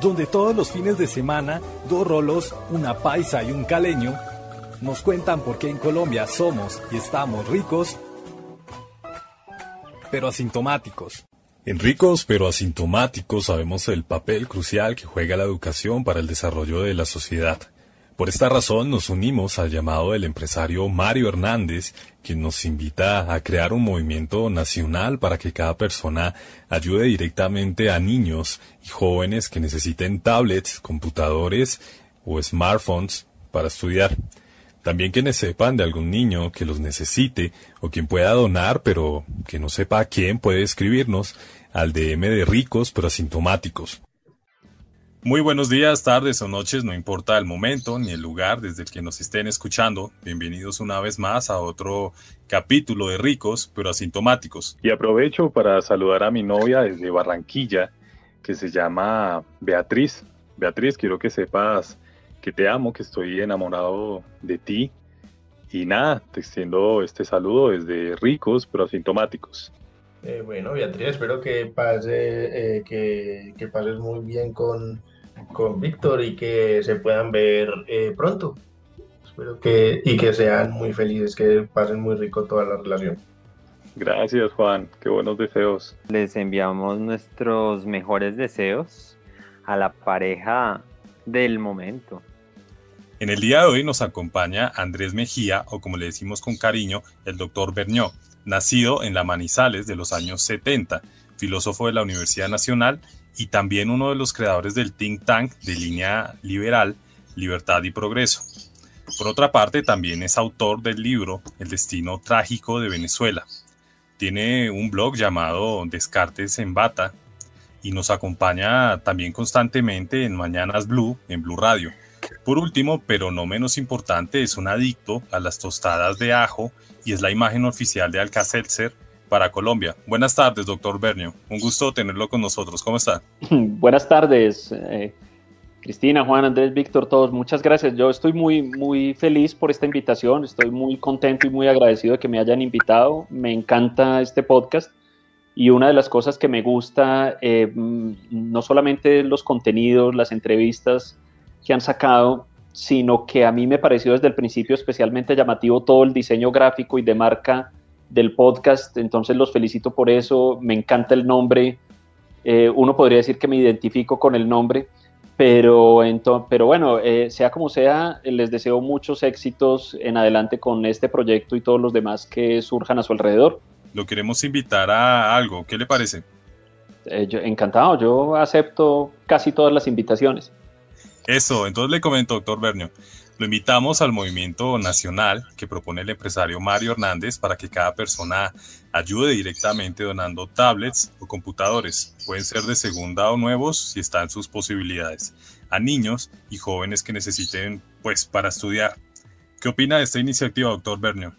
donde todos los fines de semana dos rolos, una paisa y un caleño nos cuentan por qué en Colombia somos y estamos ricos, pero asintomáticos. En ricos pero asintomáticos sabemos el papel crucial que juega la educación para el desarrollo de la sociedad. Por esta razón nos unimos al llamado del empresario Mario Hernández, quien nos invita a crear un movimiento nacional para que cada persona ayude directamente a niños y jóvenes que necesiten tablets, computadores o smartphones para estudiar. También quienes sepan de algún niño que los necesite o quien pueda donar pero que no sepa a quién puede escribirnos al DM de ricos pero asintomáticos. Muy buenos días, tardes o noches, no importa el momento ni el lugar desde el que nos estén escuchando. Bienvenidos una vez más a otro capítulo de Ricos, pero asintomáticos. Y aprovecho para saludar a mi novia desde Barranquilla, que se llama Beatriz. Beatriz, quiero que sepas que te amo, que estoy enamorado de ti. Y nada, te extiendo este saludo desde Ricos, pero asintomáticos. Eh, bueno, Beatriz, espero que, pase, eh, que, que pases muy bien con con Víctor y que se puedan ver eh, pronto. Espero que y que sean muy felices, que pasen muy rico toda la relación. Gracias Juan, qué buenos deseos. Les enviamos nuestros mejores deseos a la pareja del momento. En el día de hoy nos acompaña Andrés Mejía, o como le decimos con cariño, el doctor Bernió, nacido en la Manizales de los años 70, filósofo de la Universidad Nacional y también uno de los creadores del think tank de línea liberal, Libertad y Progreso. Por otra parte, también es autor del libro El destino trágico de Venezuela. Tiene un blog llamado Descartes en Bata y nos acompaña también constantemente en Mañanas Blue, en Blue Radio. Por último, pero no menos importante, es un adicto a las tostadas de ajo y es la imagen oficial de Alcacelser para Colombia. Buenas tardes, doctor Bernio. Un gusto tenerlo con nosotros. ¿Cómo está? Buenas tardes, eh, Cristina, Juan, Andrés, Víctor, todos. Muchas gracias. Yo estoy muy, muy feliz por esta invitación. Estoy muy contento y muy agradecido de que me hayan invitado. Me encanta este podcast. Y una de las cosas que me gusta, eh, no solamente los contenidos, las entrevistas que han sacado, sino que a mí me pareció desde el principio especialmente llamativo todo el diseño gráfico y de marca del podcast, entonces los felicito por eso, me encanta el nombre, eh, uno podría decir que me identifico con el nombre, pero, pero bueno, eh, sea como sea, les deseo muchos éxitos en adelante con este proyecto y todos los demás que surjan a su alrededor. Lo queremos invitar a algo, ¿qué le parece? Eh, encantado, yo acepto casi todas las invitaciones. Eso, entonces le comento, doctor Bernio. Lo invitamos al movimiento nacional que propone el empresario Mario Hernández para que cada persona ayude directamente donando tablets o computadores. Pueden ser de segunda o nuevos si están sus posibilidades. A niños y jóvenes que necesiten, pues, para estudiar. ¿Qué opina de esta iniciativa, doctor Bernio?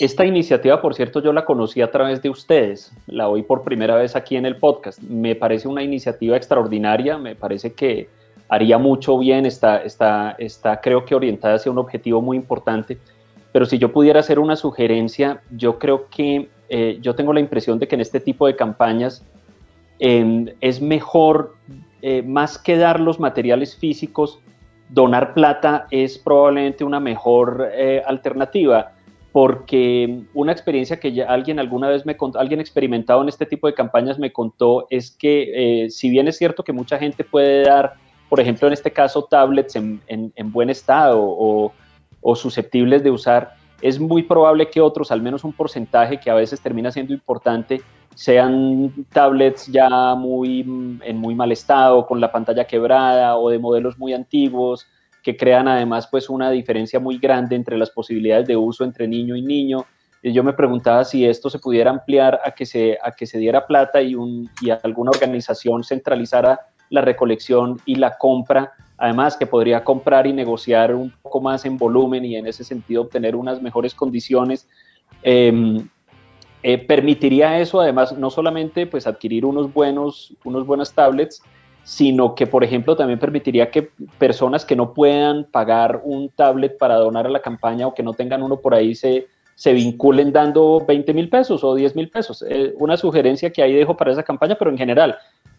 Esta iniciativa, por cierto, yo la conocí a través de ustedes, la oí por primera vez aquí en el podcast. Me parece una iniciativa extraordinaria, me parece que haría mucho bien, está, está, está creo que orientada hacia un objetivo muy importante, pero si yo pudiera hacer una sugerencia, yo creo que eh, yo tengo la impresión de que en este tipo de campañas em, es mejor, eh, más que dar los materiales físicos, donar plata es probablemente una mejor eh, alternativa porque una experiencia que ya alguien alguna vez me contó, alguien experimentado en este tipo de campañas me contó es que si bien es cierto que mucha gente puede dar por ejemplo, en este caso, tablets en, buen estado o, susceptibles de usar, es muy probable que otros, al menos un porcentaje que a veces termina siendo importante, sean tablets ya muy, en muy mal estado, con la pantalla quebrada o de modelos muy antiguos, que crean además pues una diferencia muy grande entre las posibilidades de uso entre niño y niño. Y yo me preguntaba si esto se pudiera ampliar a que se, a que se diera plata y, un, y alguna organización centralizara la recolección y la compra, además que podría comprar y negociar un poco más en volumen y en ese sentido obtener unas mejores condiciones. Em, eh, permitiría eso, además, no solamente pues adquirir unos buenos, unos buenas tablets, sino que, por ejemplo, también permitiría que personas que no puedan pagar un tablet para donar a la campaña o que no tengan uno por ahí se se vinculen dando 20 mil pesos o 10 mil pesos. Eh, una sugerencia que ahí dejo para esa campaña, pero en general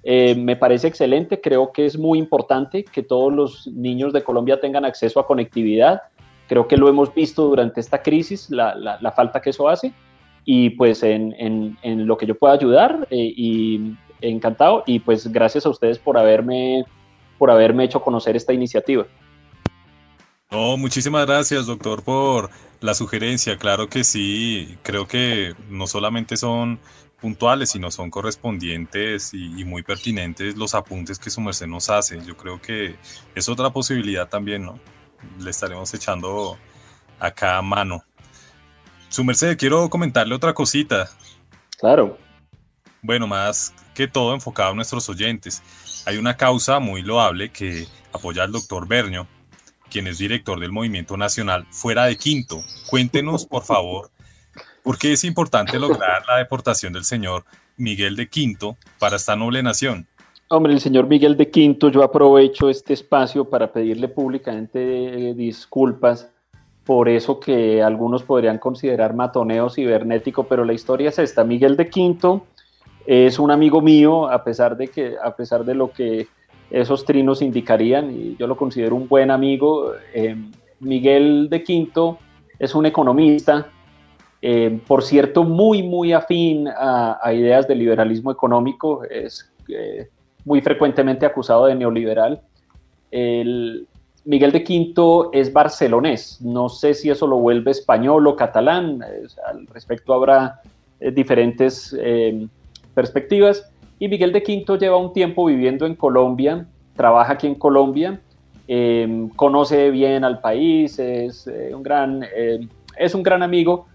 eh, me parece excelente. Creo que es muy importante que todos los niños de Colombia tengan acceso a conectividad. Creo que lo hemos visto durante esta crisis, la, la, falta que eso hace. Y pues en, en, lo que yo pueda ayudar, eh, y encantado. Y pues gracias a ustedes por haberme, por haberme hecho conocer esta iniciativa. No, muchísimas gracias, doctor, por la sugerencia. Claro que sí, creo que no solamente son puntuales, sino son correspondientes y, muy pertinentes los apuntes que su merced nos hace. Yo creo que es otra posibilidad también, ¿no? Le estaremos echando acá a mano. Su merced, quiero comentarle otra cosita. Claro. Bueno, más que todo enfocado a nuestros oyentes. Hay una causa muy loable que apoya al doctor Bernio, quien es director del Movimiento Nacional, fuera de Quinto. Cuéntenos, por favor, por qué es importante lograr la deportación del señor Miguel de Quinto para esta noble nación. Hombre, el señor Miguel de Quinto, yo aprovecho este espacio para pedirle públicamente eh, disculpas por eso que algunos podrían considerar matoneo cibernético, pero la historia es esta. Miguel de Quinto es un amigo mío, a pesar de que, a pesar de lo que esos trinos indicarían, y yo lo considero un buen amigo. Eh, Miguel de Quinto es un economista, eh, por cierto, muy, muy afín a, ideas de liberalismo económico, es eh, muy frecuentemente acusado de neoliberal. El, Miguel de Quinto es barcelonés, no sé si eso lo vuelve español o catalán, al respecto habrá diferentes perspectivas, y Miguel de Quinto lleva un tiempo viviendo en Colombia, trabaja aquí en Colombia, conoce bien al país, es, eh, un gran, es un gran amigo,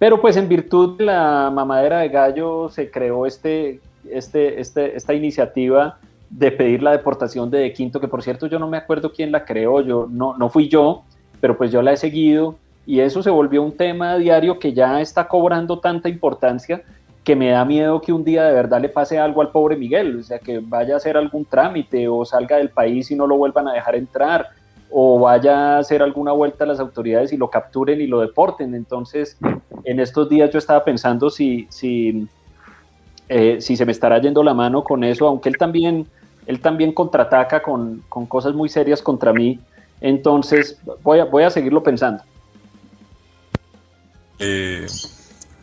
pero pues en virtud de la mamadera de gallo se creó este, este, este, esta iniciativa de pedir la deportación de De Quinto, que por cierto yo no me acuerdo quién la creó, yo no, no fui yo, pero pues yo la he seguido y eso se volvió un tema diario que ya está cobrando tanta importancia que me da miedo que un día de verdad le pase algo al pobre Miguel, o sea, que vaya a hacer algún trámite o salga del país y no lo vuelvan a dejar entrar, o vaya a hacer alguna vuelta a las autoridades y lo capturen y lo deporten. Entonces, en estos días yo estaba pensando si, si, eh, si se me estará yendo la mano con eso, aunque él también, él también contraataca con, con cosas muy serias contra mí. Entonces, voy a, voy a seguirlo pensando. Eh,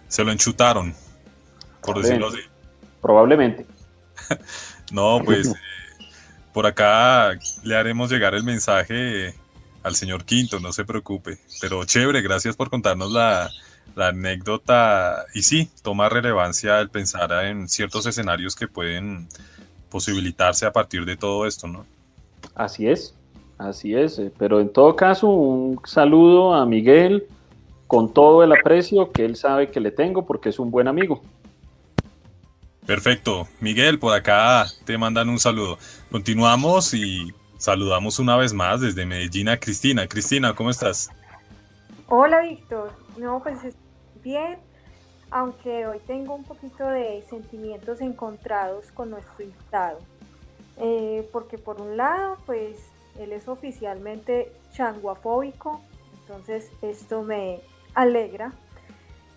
se lo enchutaron por decirlo así. Probablemente. no, pues eh, por acá le haremos llegar el mensaje al señor Quinto, no se preocupe. Pero chévere, gracias por contarnos la, anécdota. Y sí, toma relevancia el pensar en ciertos escenarios que pueden posibilitarse a partir de todo esto, ¿no? Así es, así es. Eh, pero en todo caso, un saludo a Miguel con todo el aprecio que él sabe que le tengo porque es un buen amigo. Perfecto. Miguel, por acá te mandan un saludo. Continuamos y saludamos una vez más desde Medellín a Cristina. Cristina, ¿cómo estás? Hola, Víctor. No, pues bien, aunque hoy tengo un poquito de sentimientos encontrados con nuestro invitado. Eh, porque por un lado, pues él es oficialmente changuafóbico, entonces esto me alegra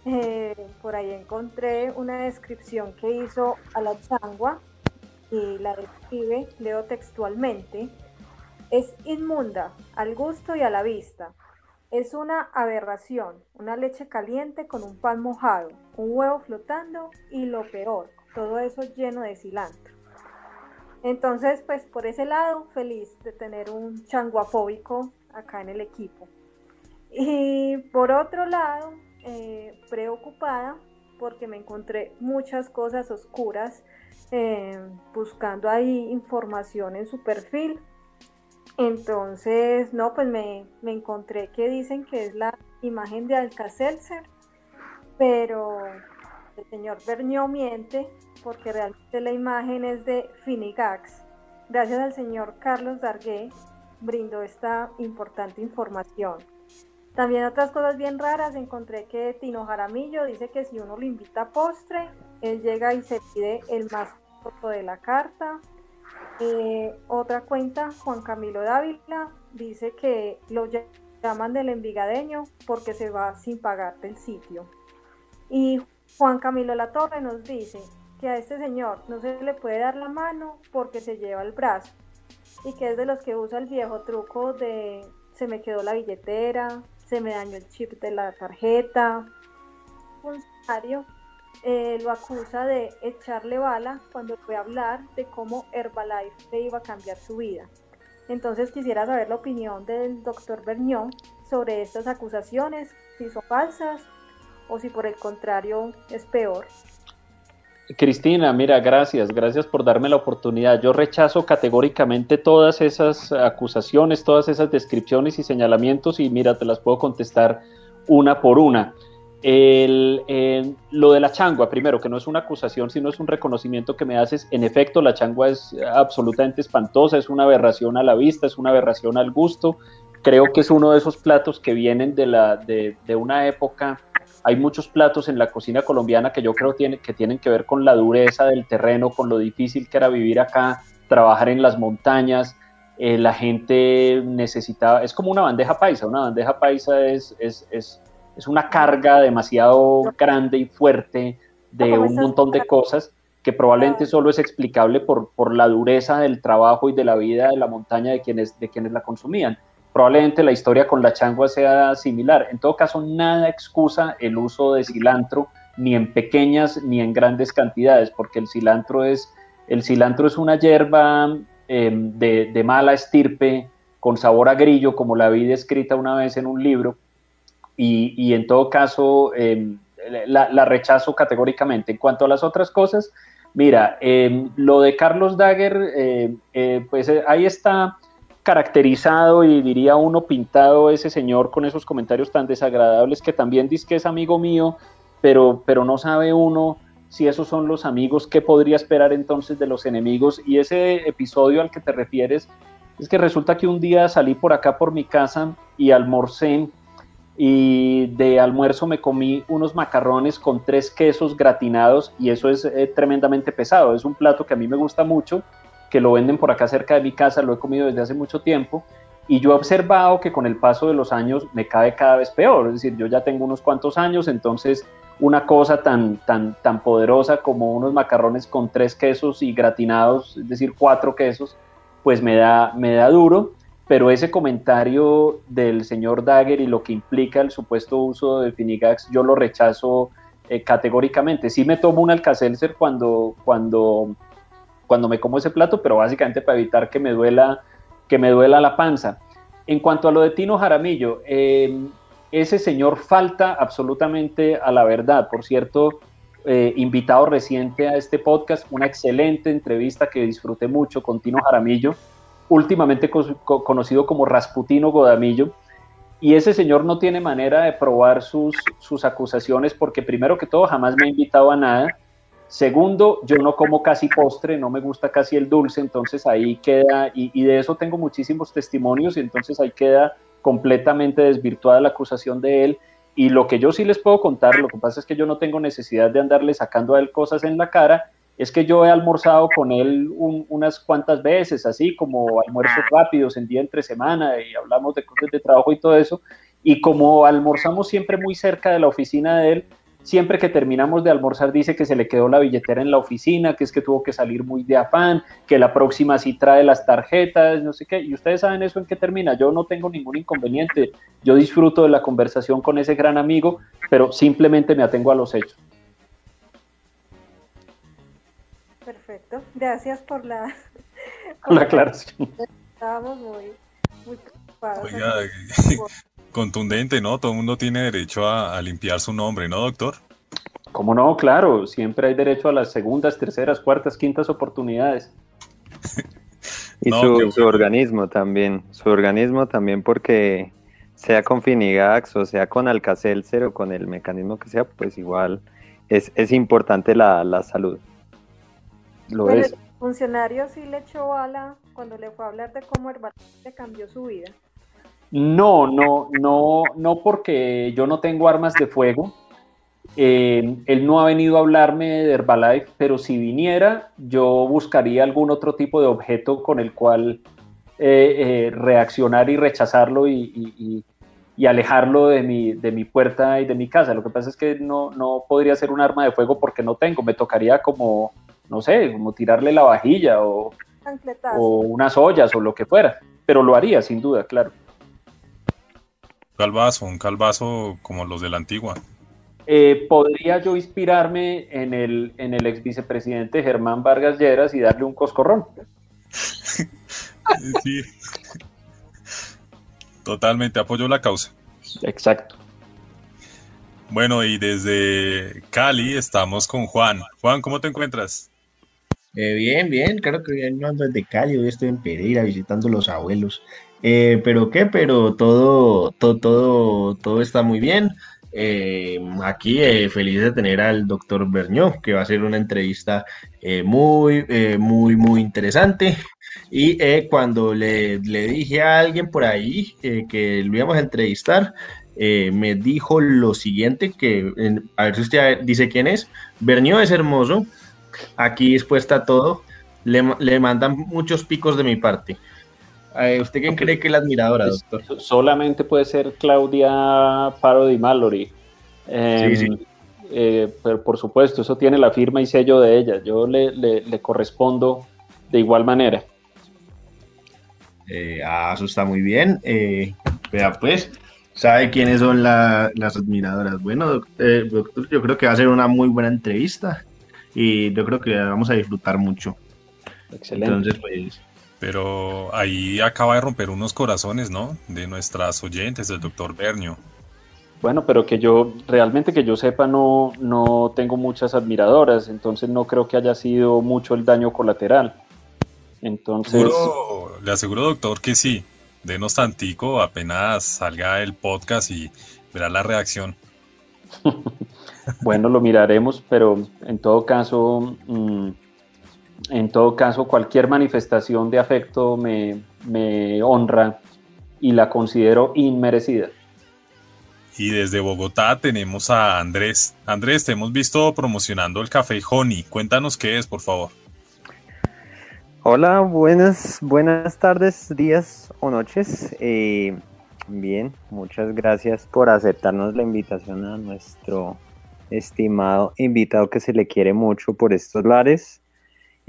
eh, por ahí encontré una descripción que hizo a la changua y la describe, leo textualmente, es inmunda al gusto y a la vista. Es una aberración, una leche caliente con un pan mojado, un huevo flotando y lo peor, todo eso lleno de cilantro. Entonces, pues por ese lado, feliz de tener un changuafóbico acá en el equipo. Y por otro lado, eh, preocupada porque me encontré muchas cosas oscuras eh, buscando ahí información en su perfil. Entonces, no, pues me, encontré que dicen que es la imagen de Alcacelser, pero el señor Bernió miente porque realmente la imagen es de Finigax. Gracias al señor Carlos Dargué brindó esta importante información. También otras cosas bien raras, encontré que Tino Jaramillo dice que si uno lo invita a postre, él llega y se pide el más corto de la carta. Eh, otra cuenta, Juan Camilo Dávila, dice que lo llaman del Envigadeño porque se va sin pagar del sitio. Y Juan Camilo Latorre nos dice que a este señor no se le puede dar la mano porque se lleva el brazo y que es de los que usa el viejo truco de se me quedó la billetera, se me dañó el chip de la tarjeta. Un funcionario eh, lo acusa de echarle bala cuando fue a hablar de cómo Herbalife le iba a cambiar su vida. Entonces quisiera saber la opinión del doctor Bernión sobre estas acusaciones, si son falsas o si por el contrario es peor. Cristina, mira, gracias, gracias por darme la oportunidad. Yo rechazo categóricamente todas esas acusaciones, todas esas descripciones y señalamientos y mira, te las puedo contestar una por una. El, lo de la changua, primero, que no es una acusación, sino es un reconocimiento que me haces. En efecto, la changua es absolutamente espantosa, es una aberración a la vista, es una aberración al gusto. Creo que es uno de esos platos que vienen de, la, de, de una época. Hay muchos platos en la cocina colombiana que yo creo tiene, que tienen que ver con la dureza del terreno, con lo difícil que era vivir acá, trabajar en las montañas. Eh, la gente necesitaba, es como una bandeja paisa, una bandeja paisa es, es, es es una carga demasiado grande y fuerte de un montón de cosas que probablemente solo es explicable por, por la dureza del trabajo y de la vida de la montaña de quienes, de quienes la consumían. Probablemente la historia con la changua sea similar. En todo caso, nada excusa el uso de cilantro, ni en pequeñas ni en grandes cantidades, porque el cilantro es, el cilantro es una hierba em, de, mala estirpe, con sabor a grillo, como la vi descrita una vez en un libro, y, en todo caso em, la, rechazo categóricamente. En cuanto a las otras cosas, mira, em, lo de Carlos Dagger, em, eh, pues eh, ahí está caracterizado y diría uno pintado ese señor con esos comentarios tan desagradables que también dice que es amigo mío, pero, pero no sabe uno si esos son los amigos, ¿qué podría esperar entonces de los enemigos? Y ese episodio al que te refieres es que resulta que un día salí por acá por mi casa y almorcé y de almuerzo me comí unos macarrones con tres quesos gratinados y eso es eh, tremendamente pesado. Es un plato que a mí me gusta mucho, que lo venden por acá cerca de mi casa, lo he comido desde hace mucho tiempo y yo he observado que con el paso de los años me cae cada vez peor. Es decir, yo ya tengo unos cuantos años, entonces una cosa tan, tan, tan poderosa como unos macarrones con tres quesos y gratinados, es decir, cuatro quesos, pues me da, me da duro pero ese comentario del señor Dagger y lo que implica el supuesto uso de Finigax, yo lo rechazo eh, categóricamente. Sí me tomo un Alcacelser cuando, cuando, cuando me como ese plato, pero básicamente para evitar que me duela, que me duela la panza. En cuanto a lo de Tino Jaramillo, em, ese señor falta absolutamente a la verdad. Por cierto, eh, invitado reciente a este podcast, una excelente entrevista que disfruté mucho con Tino Jaramillo últimamente conocido como Rasputino Godamillo, y ese señor no tiene manera de probar sus, sus acusaciones porque primero que todo jamás me ha invitado a nada, segundo, yo no como casi postre, no me gusta casi el dulce, entonces ahí queda, y, y de eso tengo muchísimos testimonios, y entonces ahí queda completamente desvirtuada la acusación de él. Y lo que yo sí les puedo contar, lo que pasa es que yo no tengo necesidad de andarle sacando a él cosas en la cara, es que yo he almorzado con él unas cuantas veces, así como almuerzos rápidos en día entre semana y hablamos de cosas de trabajo y todo eso. Y como almorzamos siempre muy cerca de la oficina de él, siempre que terminamos de almorzar dice que se le quedó la billetera en la oficina, que es que tuvo que salir muy de afán, que la próxima sí trae las tarjetas, no sé qué. Y ustedes saben eso en qué termina. Yo no tengo ningún inconveniente. Yo disfruto de la conversación con ese gran amigo, pero simplemente me atengo a los hechos. Perfecto, gracias por la, aclaración. Estábamos muy, muy preocupados. contundente, ¿no? Todo el mundo tiene derecho a, limpiar su nombre, ¿no, doctor? ¿Cómo no? Claro, siempre hay derecho a las segundas, terceras, cuartas, quintas oportunidades. y su, su, organismo también, su organismo también porque sea con Finigax o sea con Alcacelser o con el mecanismo que sea, pues igual es, es importante la, la salud. El funcionario sí le echó bala cuando le fue a hablar de cómo Herbalife le cambió su vida. No, no, no, no porque yo no tengo armas de fuego. Eh, él no ha venido a hablarme de Herbalife, pero si viniera, yo buscaría algún otro tipo de objeto con el cual eh, eh, reaccionar y rechazarlo y, y alejarlo de mi, de mi puerta y de mi casa. Lo que pasa es que no, no podría ser un arma de fuego porque no tengo. Me tocaría como, no sé, como tirarle la vajilla o, o unas ollas o lo que fuera. Pero lo haría, sin duda, claro. Calvazo, un calvazo como los de la antigua. Eh, podría yo inspirarme en el, en el ex vicepresidente Germán Vargas Lleras y darle un coscorrón. sí. Totalmente apoyo la causa. Exacto. Bueno, y desde Cali estamos con Juan. Juan, ¿cómo te encuentras? Eh, bien, bien, claro que bien, no ando desde Cali, hoy estoy en Pereira visitando los abuelos. Eh, pero qué, pero todo, todo, todo, todo está muy bien. Eh, aquí feliz de tener al doctor Bernió, que va a ser una entrevista muy, muy, muy interesante. Y eh, cuando le, dije a alguien por ahí eh, que lo íbamos a entrevistar, eh, me dijo lo siguiente, que a ver si usted dice quién es. Bernió es hermoso, aquí expuesta todo, le, le mandan muchos picos de mi parte. ¿Usted quién cree que es la admiradora, doctor? Solamente puede ser Claudia Parodi Mallory. sí, sí. Em, pero por supuesto, eso tiene la firma y sello de ella. Yo le, le correspondo de igual manera. Eh, ah, eso está muy bien. Eh, vea, pues, ¿sabe quiénes son las admiradoras? Bueno, eh, doctor, yo creo que va a ser una muy buena entrevista y yo creo que vamos a disfrutar mucho. Excelente. Entonces, pues. Pero ahí acaba de romper unos corazones, ¿no? De nuestras oyentes, del doctor Bernio. Bueno, pero que yo, realmente que yo sepa, no, no tengo muchas admiradoras, entonces no creo que haya sido mucho el daño colateral. Entonces. le aseguro, doctor, que sí. Denos tantico, apenas salga el podcast y verá la reacción. bueno, lo miraremos, pero en todo caso, mm, en todo caso, cualquier manifestación de afecto me, me honra y la considero inmerecida. Y desde Bogotá tenemos a Andrés. Andrés, te hemos visto promocionando el café Honey. Cuéntanos qué es, por favor. Hola, buenas, buenas tardes, días o noches. Eh, bien, muchas gracias por aceptarnos la invitación a nuestro estimado invitado que se le quiere mucho por estos lares.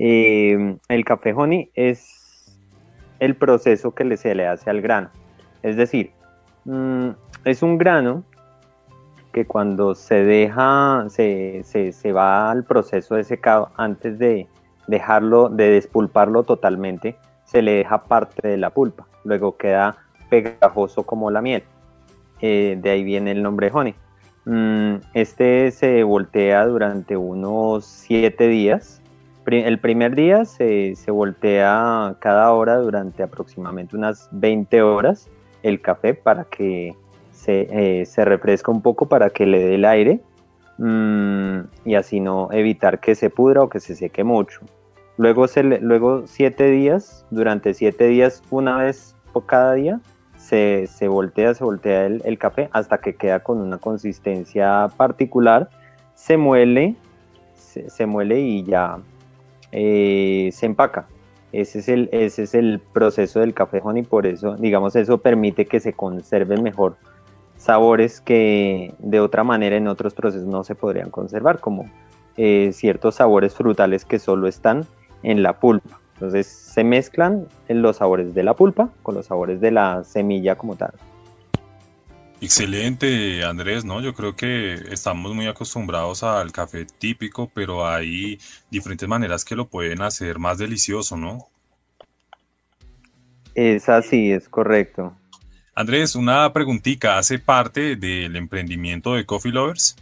Eh, el café honey es el proceso que se le hace al grano. Es decir, mm, es un grano que cuando se deja, se, se va al proceso de secado antes de, dejarlo, de despulparlo totalmente, se le deja parte de la pulpa, luego queda pegajoso como la miel. Eh, de ahí viene el nombre honey. Mm, este se voltea durante unos 7 días. El primer día se, voltea cada hora durante aproximadamente unas 20 horas el café para que se, eh, se refresca un poco, para que le dé el aire mm, y así no evitar que se pudra o que se seque mucho. Luego, se luego siete días, durante siete días, una vez por cada día, se, voltea, se voltea el, café hasta que queda con una consistencia particular, se muele, se, muele y ya eh, se empaca. Ese es, el, ese es el proceso del café honey, por eso, digamos, eso permite que se conserven mejor sabores que de otra manera en otros procesos no se podrían conservar, como eh, ciertos sabores frutales que solo están en la pulpa. Entonces se mezclan los sabores de la pulpa con los sabores de la semilla como tal. Excelente, Andrés, ¿no? Yo creo que estamos muy acostumbrados al café típico, pero hay diferentes maneras que lo pueden hacer más delicioso, ¿no? Es así, es correcto. Andrés, una preguntita, ¿hace parte del emprendimiento de Coffee Lovers?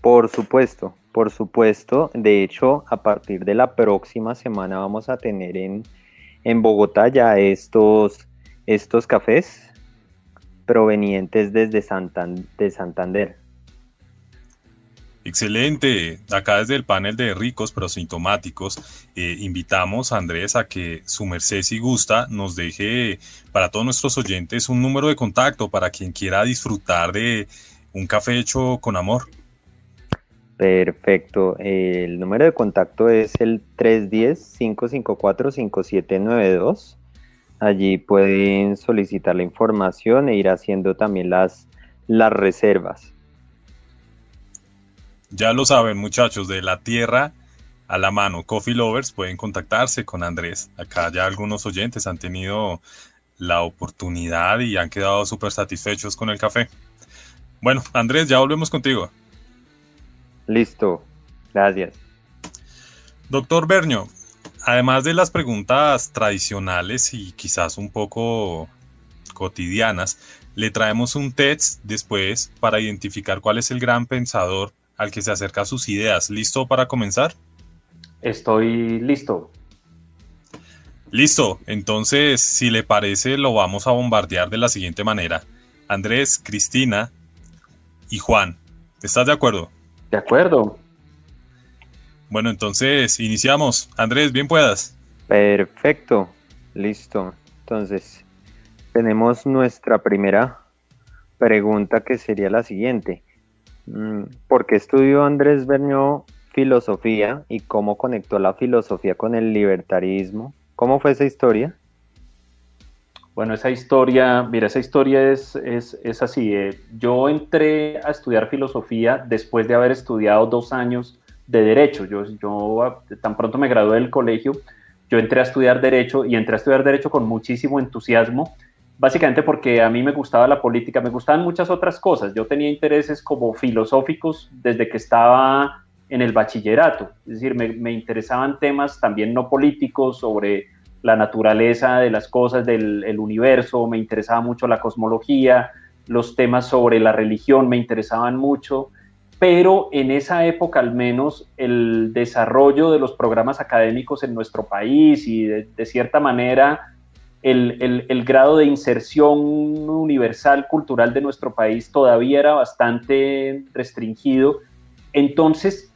Por supuesto, por supuesto, de hecho, a partir de la próxima semana vamos a tener en, Bogotá ya estos, estos cafés provenientes desde de Santander. Excelente. Acá desde el panel de ricos pero sintomáticos, eh, invitamos a Andrés a que su merced si gusta nos deje para todos nuestros oyentes un número de contacto para quien quiera disfrutar de un café hecho con amor. Perfecto. El número de contacto es el 310-554-5792. Allí pueden solicitar la información e ir haciendo también las, las reservas. Ya lo saben muchachos, de la tierra a la mano, Coffee Lovers pueden contactarse con Andrés. Acá ya algunos oyentes han tenido la oportunidad y han quedado súper satisfechos con el café. Bueno, Andrés, ya volvemos contigo. Listo, gracias. Doctor Bernio, además de las preguntas tradicionales y quizás un poco cotidianas, le traemos un test después para identificar cuál es el gran pensador al que se acerca sus ideas. ¿Listo para comenzar? Estoy listo. Listo, entonces si le parece lo vamos a bombardear de la siguiente manera. Andrés, Cristina y Juan, ¿estás de acuerdo? De acuerdo. Bueno, entonces iniciamos. Andrés, bien puedas. Perfecto, listo. Entonces, tenemos nuestra primera pregunta que sería la siguiente. Mm, ¿Por qué estudió Andrés Bernió filosofía y cómo conectó la filosofía con el libertarismo? ¿Cómo fue esa historia? Bueno, esa historia, mira, esa historia es, es, así. Eh, yo entré a estudiar filosofía después de haber estudiado dos años de derecho. Yo, yo tan pronto me gradué del colegio, yo entré a estudiar derecho y entré a estudiar derecho con muchísimo entusiasmo básicamente porque a mí me gustaba la política, me gustaban muchas otras cosas. Yo tenía intereses como filosóficos desde que estaba en el bachillerato, es decir, me, interesaban temas también no políticos sobre la naturaleza de las cosas del universo, me interesaba mucho la cosmología, los temas sobre la religión me interesaban mucho, pero en esa época al menos el desarrollo de los programas académicos en nuestro país y de cierta manera el, grado de inserción universal cultural de nuestro país todavía era bastante restringido. Entonces,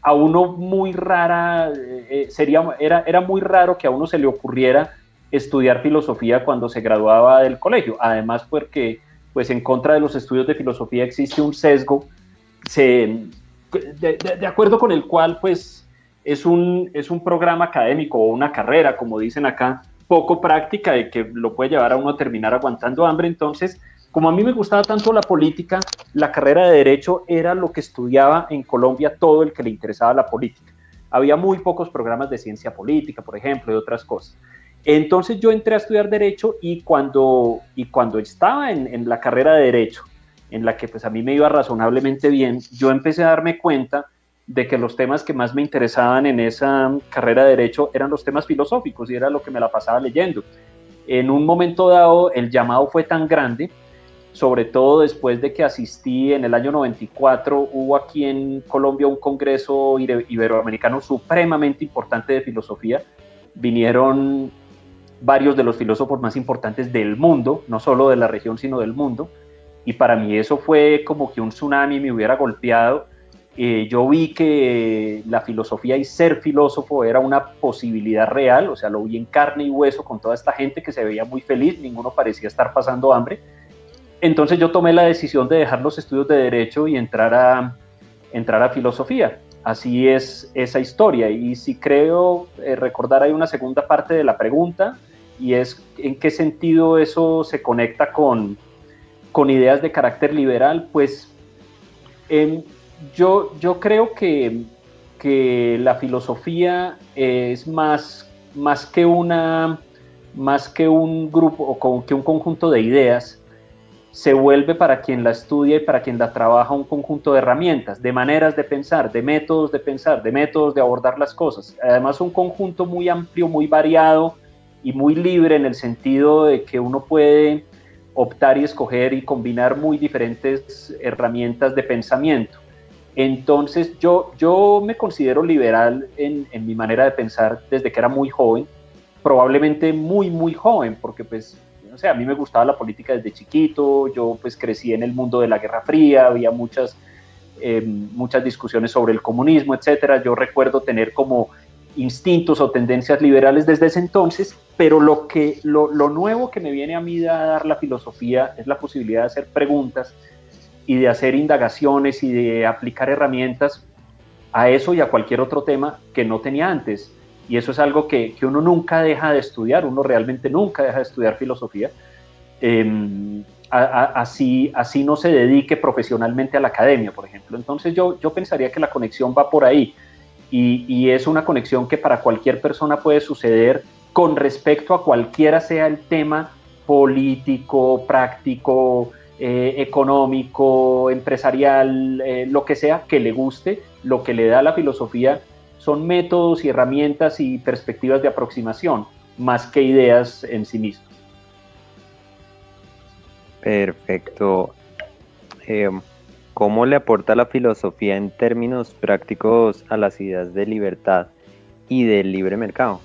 a uno muy rara, eh, sería, era, era muy raro que a uno se le ocurriera estudiar filosofía cuando se graduaba del colegio. Además, porque pues en contra de los estudios de filosofía existe un sesgo de, acuerdo con el cual pues es un, es un programa académico o una carrera, como dicen acá, poco práctica de que lo puede llevar a uno a terminar aguantando hambre. Entonces, como a mí me gustaba tanto la política, la carrera de derecho era lo que estudiaba en Colombia todo el que le interesaba la política. Había muy pocos programas de ciencia política, por ejemplo, y otras cosas. Entonces yo entré a estudiar derecho y cuando, y cuando estaba en, en la carrera de derecho, en la que pues a mí me iba razonablemente bien, yo empecé a darme cuenta de que los temas que más me interesaban en esa carrera de derecho eran los temas filosóficos y era lo que me la pasaba leyendo. En un momento dado el llamado fue tan grande, sobre todo después de que asistí en el año 94, hubo aquí en Colombia un congreso iberoamericano supremamente importante de filosofía. Vinieron varios de los filósofos más importantes del mundo, no solo de la región, sino del mundo. Y para mí eso fue como que un tsunami me hubiera golpeado eh, yo vi que la filosofía y ser filósofo era una posibilidad real, o sea, lo vi en carne y hueso con toda esta gente que se veía muy feliz, ninguno parecía estar pasando hambre. Entonces yo tomé la decisión de dejar los estudios de derecho y entrar a, entrar a filosofía. Así es esa historia. Y si creo eh, recordar hay una segunda parte de la pregunta y es en qué sentido eso se conecta con, con ideas de carácter liberal, pues en, yo, yo creo que, la filosofía es más, más, que una, más que un grupo o que un conjunto de ideas, se vuelve para quien la estudia y para quien la trabaja un conjunto de herramientas, de maneras de pensar, de métodos de pensar, de métodos de abordar las cosas. Además, un conjunto muy amplio, muy variado y muy libre en el sentido de que uno puede optar y escoger y combinar muy diferentes herramientas de pensamiento. Entonces yo, yo me considero liberal en, mi manera de pensar desde que era muy joven, probablemente muy, muy joven, porque pues, no sé, a mí me gustaba la política desde chiquito, yo pues crecí en el mundo de la Guerra Fría, había muchas, em, muchas discusiones sobre el comunismo, etcétera. Yo recuerdo tener como instintos o tendencias liberales desde ese entonces, pero lo, que, lo, lo nuevo que me viene a mí a dar la filosofía es la posibilidad de hacer preguntas y de hacer indagaciones y de aplicar herramientas a eso y a cualquier otro tema que no tenía antes. y eso es algo que, uno nunca deja de estudiar, uno realmente nunca deja de estudiar filosofía, em, así, así no se dedique profesionalmente a la academia, por ejemplo. Entonces yo, yo pensaría que la conexión va por ahí y, es una conexión que para cualquier persona puede suceder con respecto a cualquiera sea el tema político, práctico, eh, económico, empresarial, eh, lo que sea que le guste, lo que le da la filosofía son métodos y herramientas y perspectivas de aproximación, más que ideas en sí mismas. Perfecto. Em, ¿Cómo le aporta la filosofía en términos prácticos a las ideas de libertad y del libre mercado?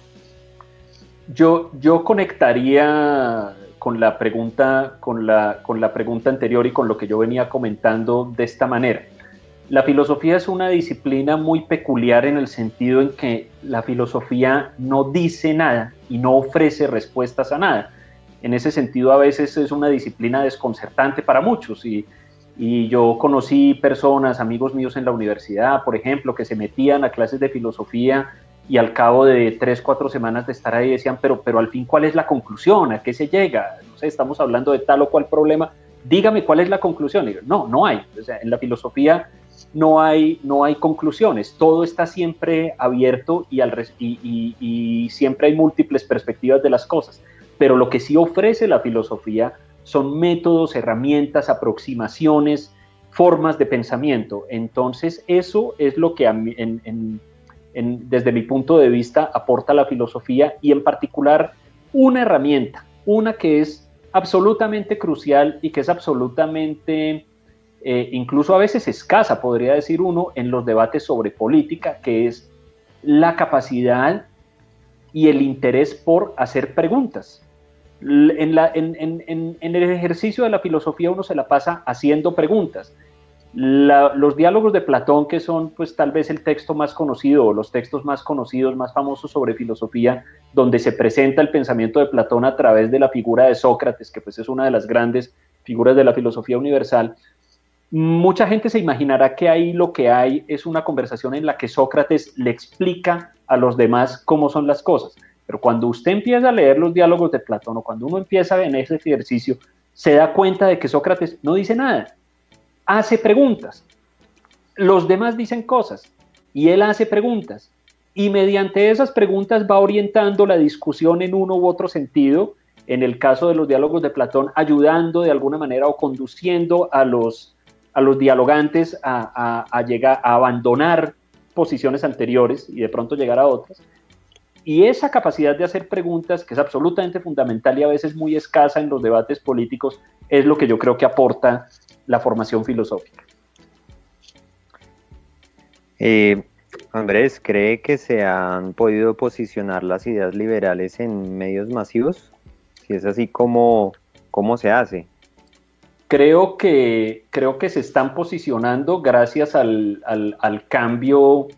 Yo, yo conectaría con la pregunta, con la, con la pregunta anterior y con lo que yo venía comentando de esta manera. La filosofía es una disciplina muy peculiar en el sentido en que la filosofía no dice nada y no ofrece respuestas a nada. En ese sentido a veces es una disciplina desconcertante para muchos y, y yo conocí personas, amigos míos en la universidad, por ejemplo, que se metían a clases de filosofía y al cabo de tres, cuatro semanas de estar ahí decían, pero, pero al fin, ¿cuál es la conclusión? ¿A qué se llega? No sé, estamos hablando de tal o cual problema, dígame cuál es la conclusión. no, no hay. O sea, en la filosofía no hay, no hay conclusiones, todo está siempre abierto y, al, y, y siempre hay múltiples perspectivas de las cosas. Pero lo que sí ofrece la filosofía son métodos, herramientas, aproximaciones, formas de pensamiento. Entonces, eso es lo que desde mi punto de vista, aporta la filosofía y en particular una herramienta, una que es absolutamente crucial y que es absolutamente, eh, incluso a veces escasa, podría decir uno, en los debates sobre política, que es la capacidad y el interés por hacer preguntas. En, el ejercicio de la filosofía uno se la pasa haciendo preguntas los diálogos de Platón, que son pues tal vez el texto más conocido o los textos más conocidos, más famosos sobre filosofía, donde se presenta el pensamiento de Platón a través de la figura de Sócrates, que pues es una de las grandes figuras de la filosofía universal, mucha gente se imaginará que ahí lo que hay es una conversación en la que Sócrates le explica a los demás cómo son las cosas. Pero cuando usted empieza a leer los diálogos de Platón o cuando uno empieza en ese ejercicio, se da cuenta de que Sócrates no dice nada hace preguntas. Los demás dicen cosas y él hace preguntas. Y mediante esas preguntas va orientando la discusión en uno u otro sentido, en el caso de los diálogos de Platón, ayudando de alguna manera o conduciendo a los, a los dialogantes a, llegar a abandonar posiciones anteriores y de pronto llegar a otras. Y esa capacidad de hacer preguntas, que es absolutamente fundamental y a veces muy escasa en los debates políticos, es lo que yo creo que aporta la formación filosófica. Eh, Andrés, ¿cree que se han podido posicionar las ideas liberales en medios masivos? Si es así, ¿cómo, cómo se hace? Creo que, creo que se están posicionando gracias al, al cambio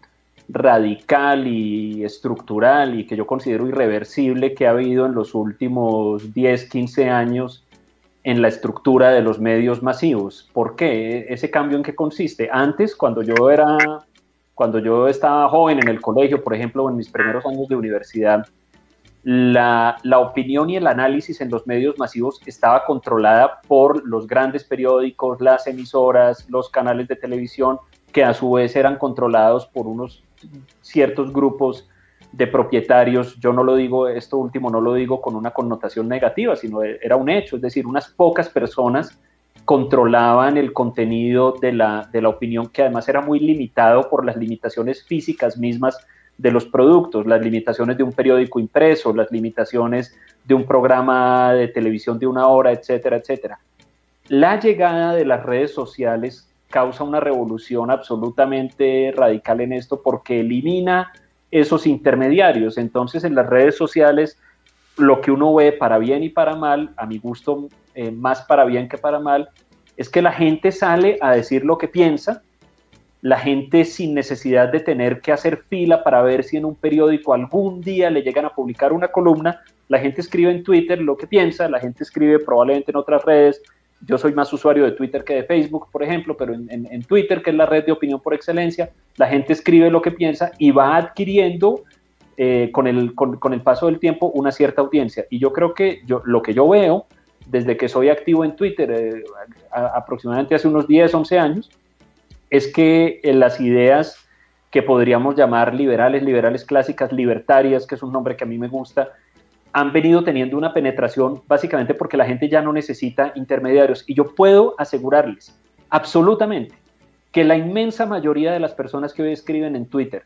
radical y estructural y que yo considero irreversible que ha habido en los últimos 10, 15 años en la estructura de los medios masivos. ¿Por qué? ¿Ese cambio en qué consiste? Antes, cuando yo era, cuando yo estaba joven en el colegio, por ejemplo, en mis primeros años de universidad, la, la, opinión y el análisis en los medios masivos estaba controlada por los grandes periódicos, las emisoras, los canales de televisión, que a su vez eran controlados por unos ciertos grupos de propietarios, yo no lo digo, esto último no lo digo con una connotación negativa, sino era un hecho, es decir, unas pocas personas controlaban el contenido de la, de la opinión que además era muy limitado por las limitaciones físicas mismas de los productos, las limitaciones de un periódico impreso, las limitaciones de un programa de televisión de una hora, etcétera, etcétera. La llegada de las redes sociales causa una revolución absolutamente radical en esto porque elimina esos intermediarios. Entonces en las redes sociales lo que uno ve para bien y para mal, a mi gusto eh, más para bien que para mal, es que la gente sale a decir lo que piensa, la gente sin necesidad de tener que hacer fila para ver si en un periódico algún día le llegan a publicar una columna, la gente escribe en Twitter lo que piensa, la gente escribe probablemente en otras redes, yo soy más usuario de Twitter que de Facebook, por ejemplo, pero en, Twitter, que es la red de opinión por excelencia, la gente escribe lo que piensa y va adquiriendo eh, con, el, con, el paso del tiempo una cierta audiencia. Y yo creo que yo, lo que yo veo desde que soy activo en Twitter, eh, aproximadamente hace unos 10, 11 años, es que las ideas que podríamos llamar liberales, liberales clásicas, libertarias, que es un nombre que a mí me gusta, han venido teniendo una penetración básicamente porque la gente ya no necesita intermediarios. Y yo puedo asegurarles absolutamente que la inmensa mayoría de las personas que hoy escriben en Twitter,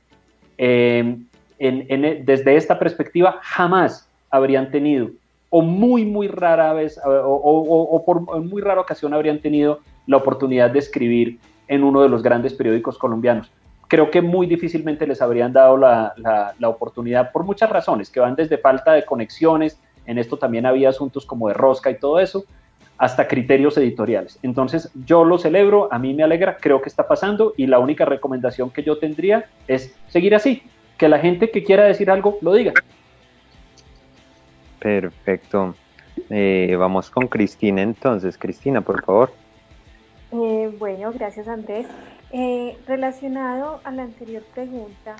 eh, desde esta perspectiva, jamás habrían tenido, o muy, muy rara vez, o, por muy rara ocasión habrían tenido la oportunidad de escribir en uno de los grandes periódicos colombianos. Creo que muy difícilmente les habrían dado la, la oportunidad por muchas razones, que van desde falta de conexiones, en esto también había asuntos como de rosca y todo eso, hasta criterios editoriales. Entonces, yo lo celebro, a mí me alegra, creo que está pasando y la única recomendación que yo tendría es seguir así, que la gente que quiera decir algo lo diga. Perfecto. Eh, vamos con Cristina entonces. Cristina, por favor. Eh, bueno, gracias Andrés. Eh, relacionado a la anterior pregunta,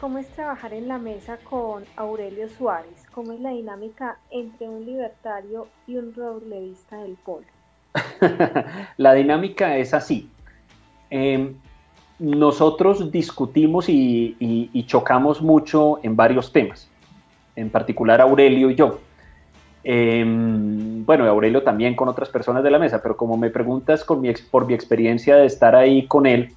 ¿cómo es trabajar en la mesa con Aurelio Suárez? ¿Cómo es la dinámica entre un libertario y un robledista del polo? la dinámica es así. Em, nosotros discutimos y, chocamos mucho en varios temas, en particular Aurelio y yo. Em, bueno, Aurelio también con otras personas de la mesa, pero como me preguntas por mi experiencia de estar ahí con él,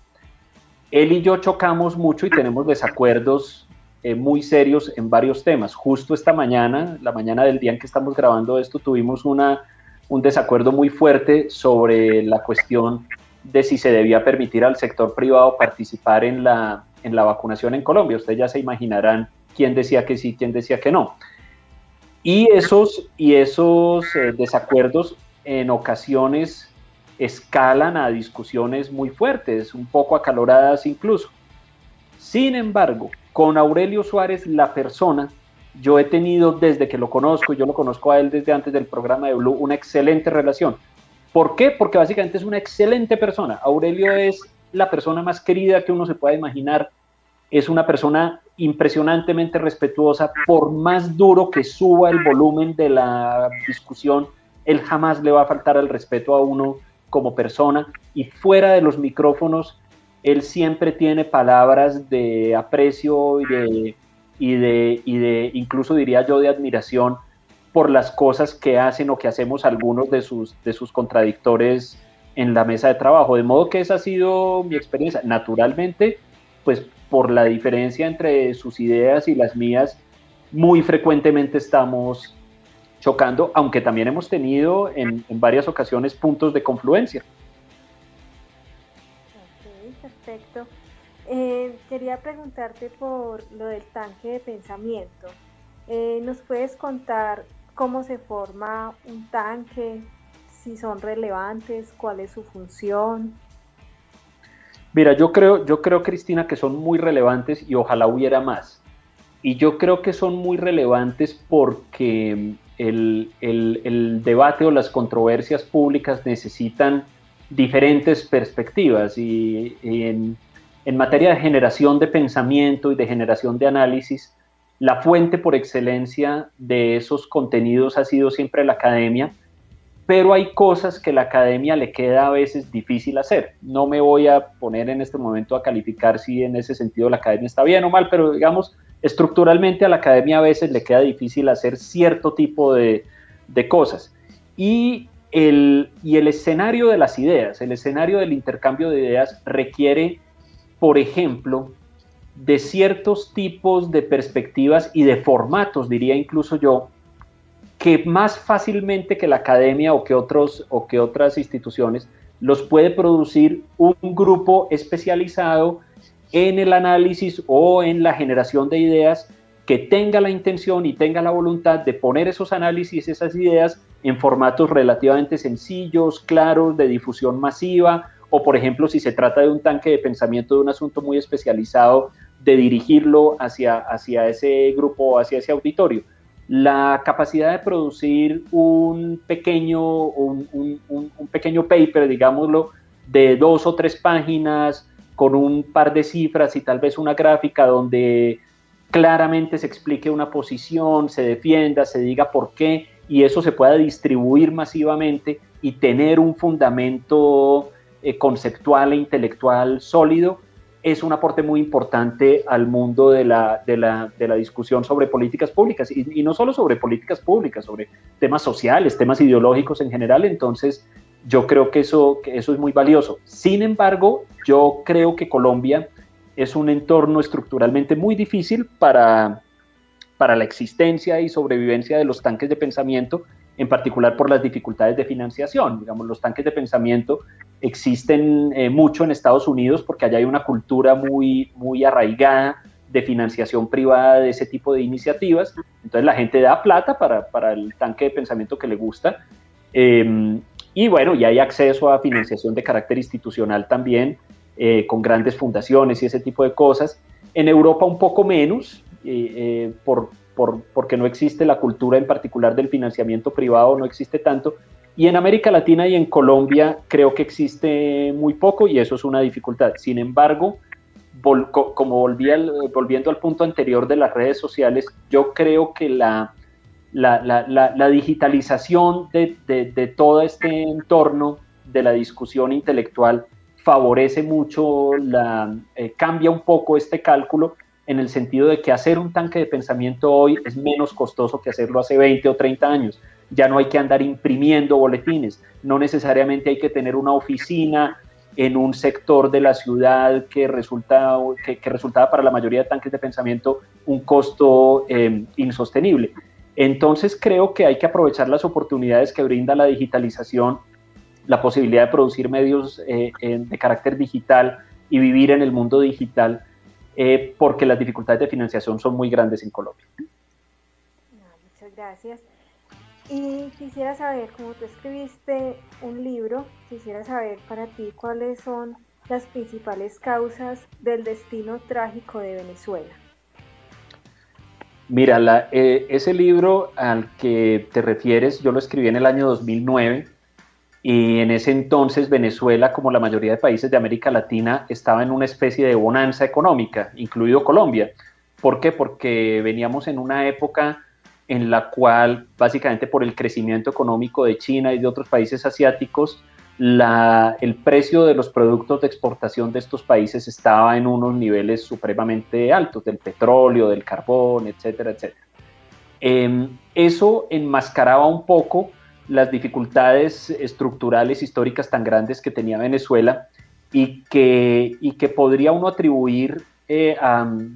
él y yo chocamos mucho y tenemos desacuerdos eh, muy serios en varios temas. Justo esta mañana, la mañana del día en que estamos grabando esto, tuvimos una, un desacuerdo muy fuerte sobre la cuestión de si se debía permitir al sector privado participar en la, en la vacunación en Colombia. Ustedes ya se imaginarán quién decía que sí, quién decía que no. Y esos, y esos eh, desacuerdos en ocasiones escalan a discusiones muy fuertes, un poco acaloradas incluso. Sin embargo, con Aurelio Suárez, la persona, yo he tenido desde que lo conozco, yo lo conozco a él desde antes del programa de Blue, una excelente relación. ¿Por qué? Porque básicamente es una excelente persona. Aurelio es la persona más querida que uno se pueda imaginar. Es una persona impresionantemente respetuosa. Por más duro que suba el volumen de la discusión, él jamás le va a faltar el respeto a uno como persona. Y fuera de los micrófonos, él siempre tiene palabras de aprecio y de, y de, y de incluso diría yo, de admiración por las cosas que hacen o que hacemos algunos de sus, de sus contradictores en la mesa de trabajo. De modo que esa ha sido mi experiencia. Naturalmente, pues por la diferencia entre sus ideas y las mías, muy frecuentemente estamos chocando, aunque también hemos tenido en, varias ocasiones puntos de confluencia. Ok, perfecto. Eh, quería preguntarte por lo del tanque de pensamiento. Eh, ¿Nos puedes contar cómo se forma un tanque, si son relevantes, cuál es su función. Mira, yo creo, yo creo, Cristina, que son muy relevantes y ojalá hubiera más. Y yo creo que son muy relevantes porque el, debate o las controversias públicas necesitan diferentes perspectivas y, en materia de generación de pensamiento y de generación de análisis, la fuente por excelencia de esos contenidos ha sido siempre la academia, pero hay cosas que la academia le queda a veces difícil hacer. No me voy a poner en este momento a calificar si en ese sentido la academia está bien o mal, pero digamos, estructuralmente a la academia a veces le queda difícil hacer cierto tipo de, cosas. Y el, y el escenario de las ideas, el escenario del intercambio de ideas requiere, por ejemplo, de ciertos tipos de perspectivas y de formatos, diría incluso yo, que más fácilmente que la academia o que, otros, o que otras instituciones los puede producir un grupo especializado en el análisis o en la generación de ideas que tenga la intención y tenga la voluntad de poner esos análisis, esas ideas en formatos relativamente sencillos, claros, de difusión masiva, o por ejemplo, si se trata de un tanque de pensamiento de un asunto muy especializado, de dirigirlo hacia, hacia ese grupo, hacia ese auditorio. La capacidad de producir un pequeño, un, pequeño paper, digámoslo, de dos o tres páginas, con un par de cifras y tal vez una gráfica donde claramente se explique una posición, se defienda, se diga por qué y eso se pueda distribuir masivamente y tener un fundamento eh, conceptual e intelectual sólido, es un aporte muy importante al mundo de la, de la, de la discusión sobre políticas públicas y, no solo sobre políticas públicas, sobre temas sociales, temas ideológicos en general. Entonces, yo creo que eso, eso es muy valioso. Sin embargo, yo creo que Colombia es un entorno estructuralmente muy difícil para, para la existencia y sobrevivencia de los tanques de pensamiento, en particular por las dificultades de financiación. Digamos, los tanques de pensamiento existen eh, mucho en Estados Unidos porque allá hay una cultura muy, muy arraigada de financiación privada de ese tipo de iniciativas. Entonces la gente da plata para, para el tanque de pensamiento que le gusta. Em, y bueno, y hay acceso a financiación de carácter institucional también, eh, con grandes fundaciones y ese tipo de cosas. En Europa un poco menos, eh, por, por, porque no existe la cultura en particular del financiamiento privado, no existe tanto. Y en América Latina y en Colombia creo que existe muy poco y eso es una dificultad. Sin embargo, como volviendo al punto anterior de las redes sociales, yo creo que la, digitalización de, todo este entorno de la discusión intelectual favorece mucho, eh, cambia un poco este cálculo en el sentido de que hacer un tanque de pensamiento hoy es menos costoso que hacerlo hace 20 o 30 años. Ya no hay que andar imprimiendo boletines, no necesariamente hay que tener una oficina en un sector de la ciudad que, resulta, que, resultaba para la mayoría de tanques de pensamiento un costo eh, insostenible. Entonces creo que hay que aprovechar las oportunidades que brinda la digitalización, la posibilidad de producir medios eh, de carácter digital y vivir en el mundo digital, eh, porque las dificultades de financiación son muy grandes en Colombia. muchas gracias. Y quisiera saber, como tú escribiste un libro, quisiera saber para ti cuáles son las principales causas del destino trágico de Venezuela. Mira, eh, ese libro al que te refieres, yo lo escribí en el año 2009 y en ese entonces Venezuela, como la mayoría de países de América Latina, estaba en una especie de bonanza económica, incluido Colombia. ¿Por qué? Porque veníamos en una época en la cual, básicamente por el crecimiento económico de China y de otros países asiáticos, la, el precio de los productos de exportación de estos países estaba en unos niveles supremamente altos, del petróleo, del carbón, etcétera, etcétera. Em, eso enmascaraba un poco las dificultades estructurales históricas tan grandes que tenía Venezuela y que, y que podría uno atribuir, eh,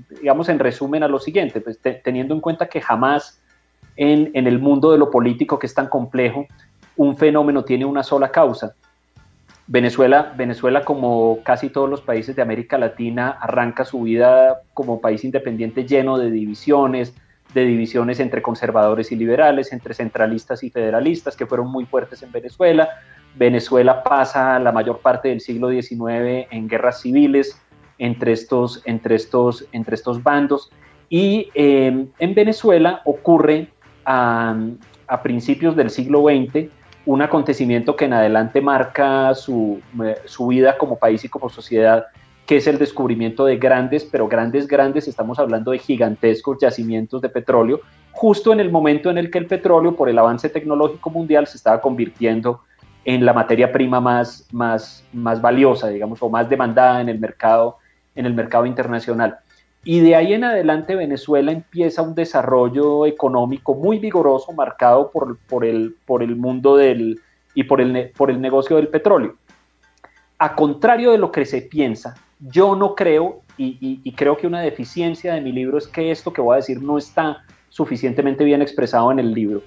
digamos, en resumen a lo siguiente, pues, teniendo en cuenta que jamás en, en el mundo de lo político que es tan complejo, un fenómeno tiene una sola causa, Venezuela, Venezuela, como casi todos los países de América Latina, arranca su vida como país independiente lleno de divisiones, de divisiones entre conservadores y liberales, entre centralistas y federalistas, que fueron muy fuertes en Venezuela. Venezuela pasa la mayor parte del siglo XIX en guerras civiles entre estos, entre estos, entre estos bandos. Y eh, en Venezuela ocurre a, principios del siglo XX un acontecimiento que en adelante marca su, eh, su, vida como país y como sociedad, que es el descubrimiento de grandes, pero grandes, grandes, estamos hablando de gigantescos yacimientos de petróleo, justo en el momento en el que el petróleo, por el avance tecnológico mundial, se estaba convirtiendo en la materia prima más, más, más valiosa, digamos, o más demandada en el mercado, en el mercado internacional. Y de ahí en adelante Venezuela empieza un desarrollo económico muy vigoroso, marcado por, por, el, por el mundo del, y por el, por el negocio del petróleo. A contrario de lo que se piensa, yo no creo, y, y, creo que una deficiencia de mi libro es que esto que voy a decir no está suficientemente bien expresado en el libro.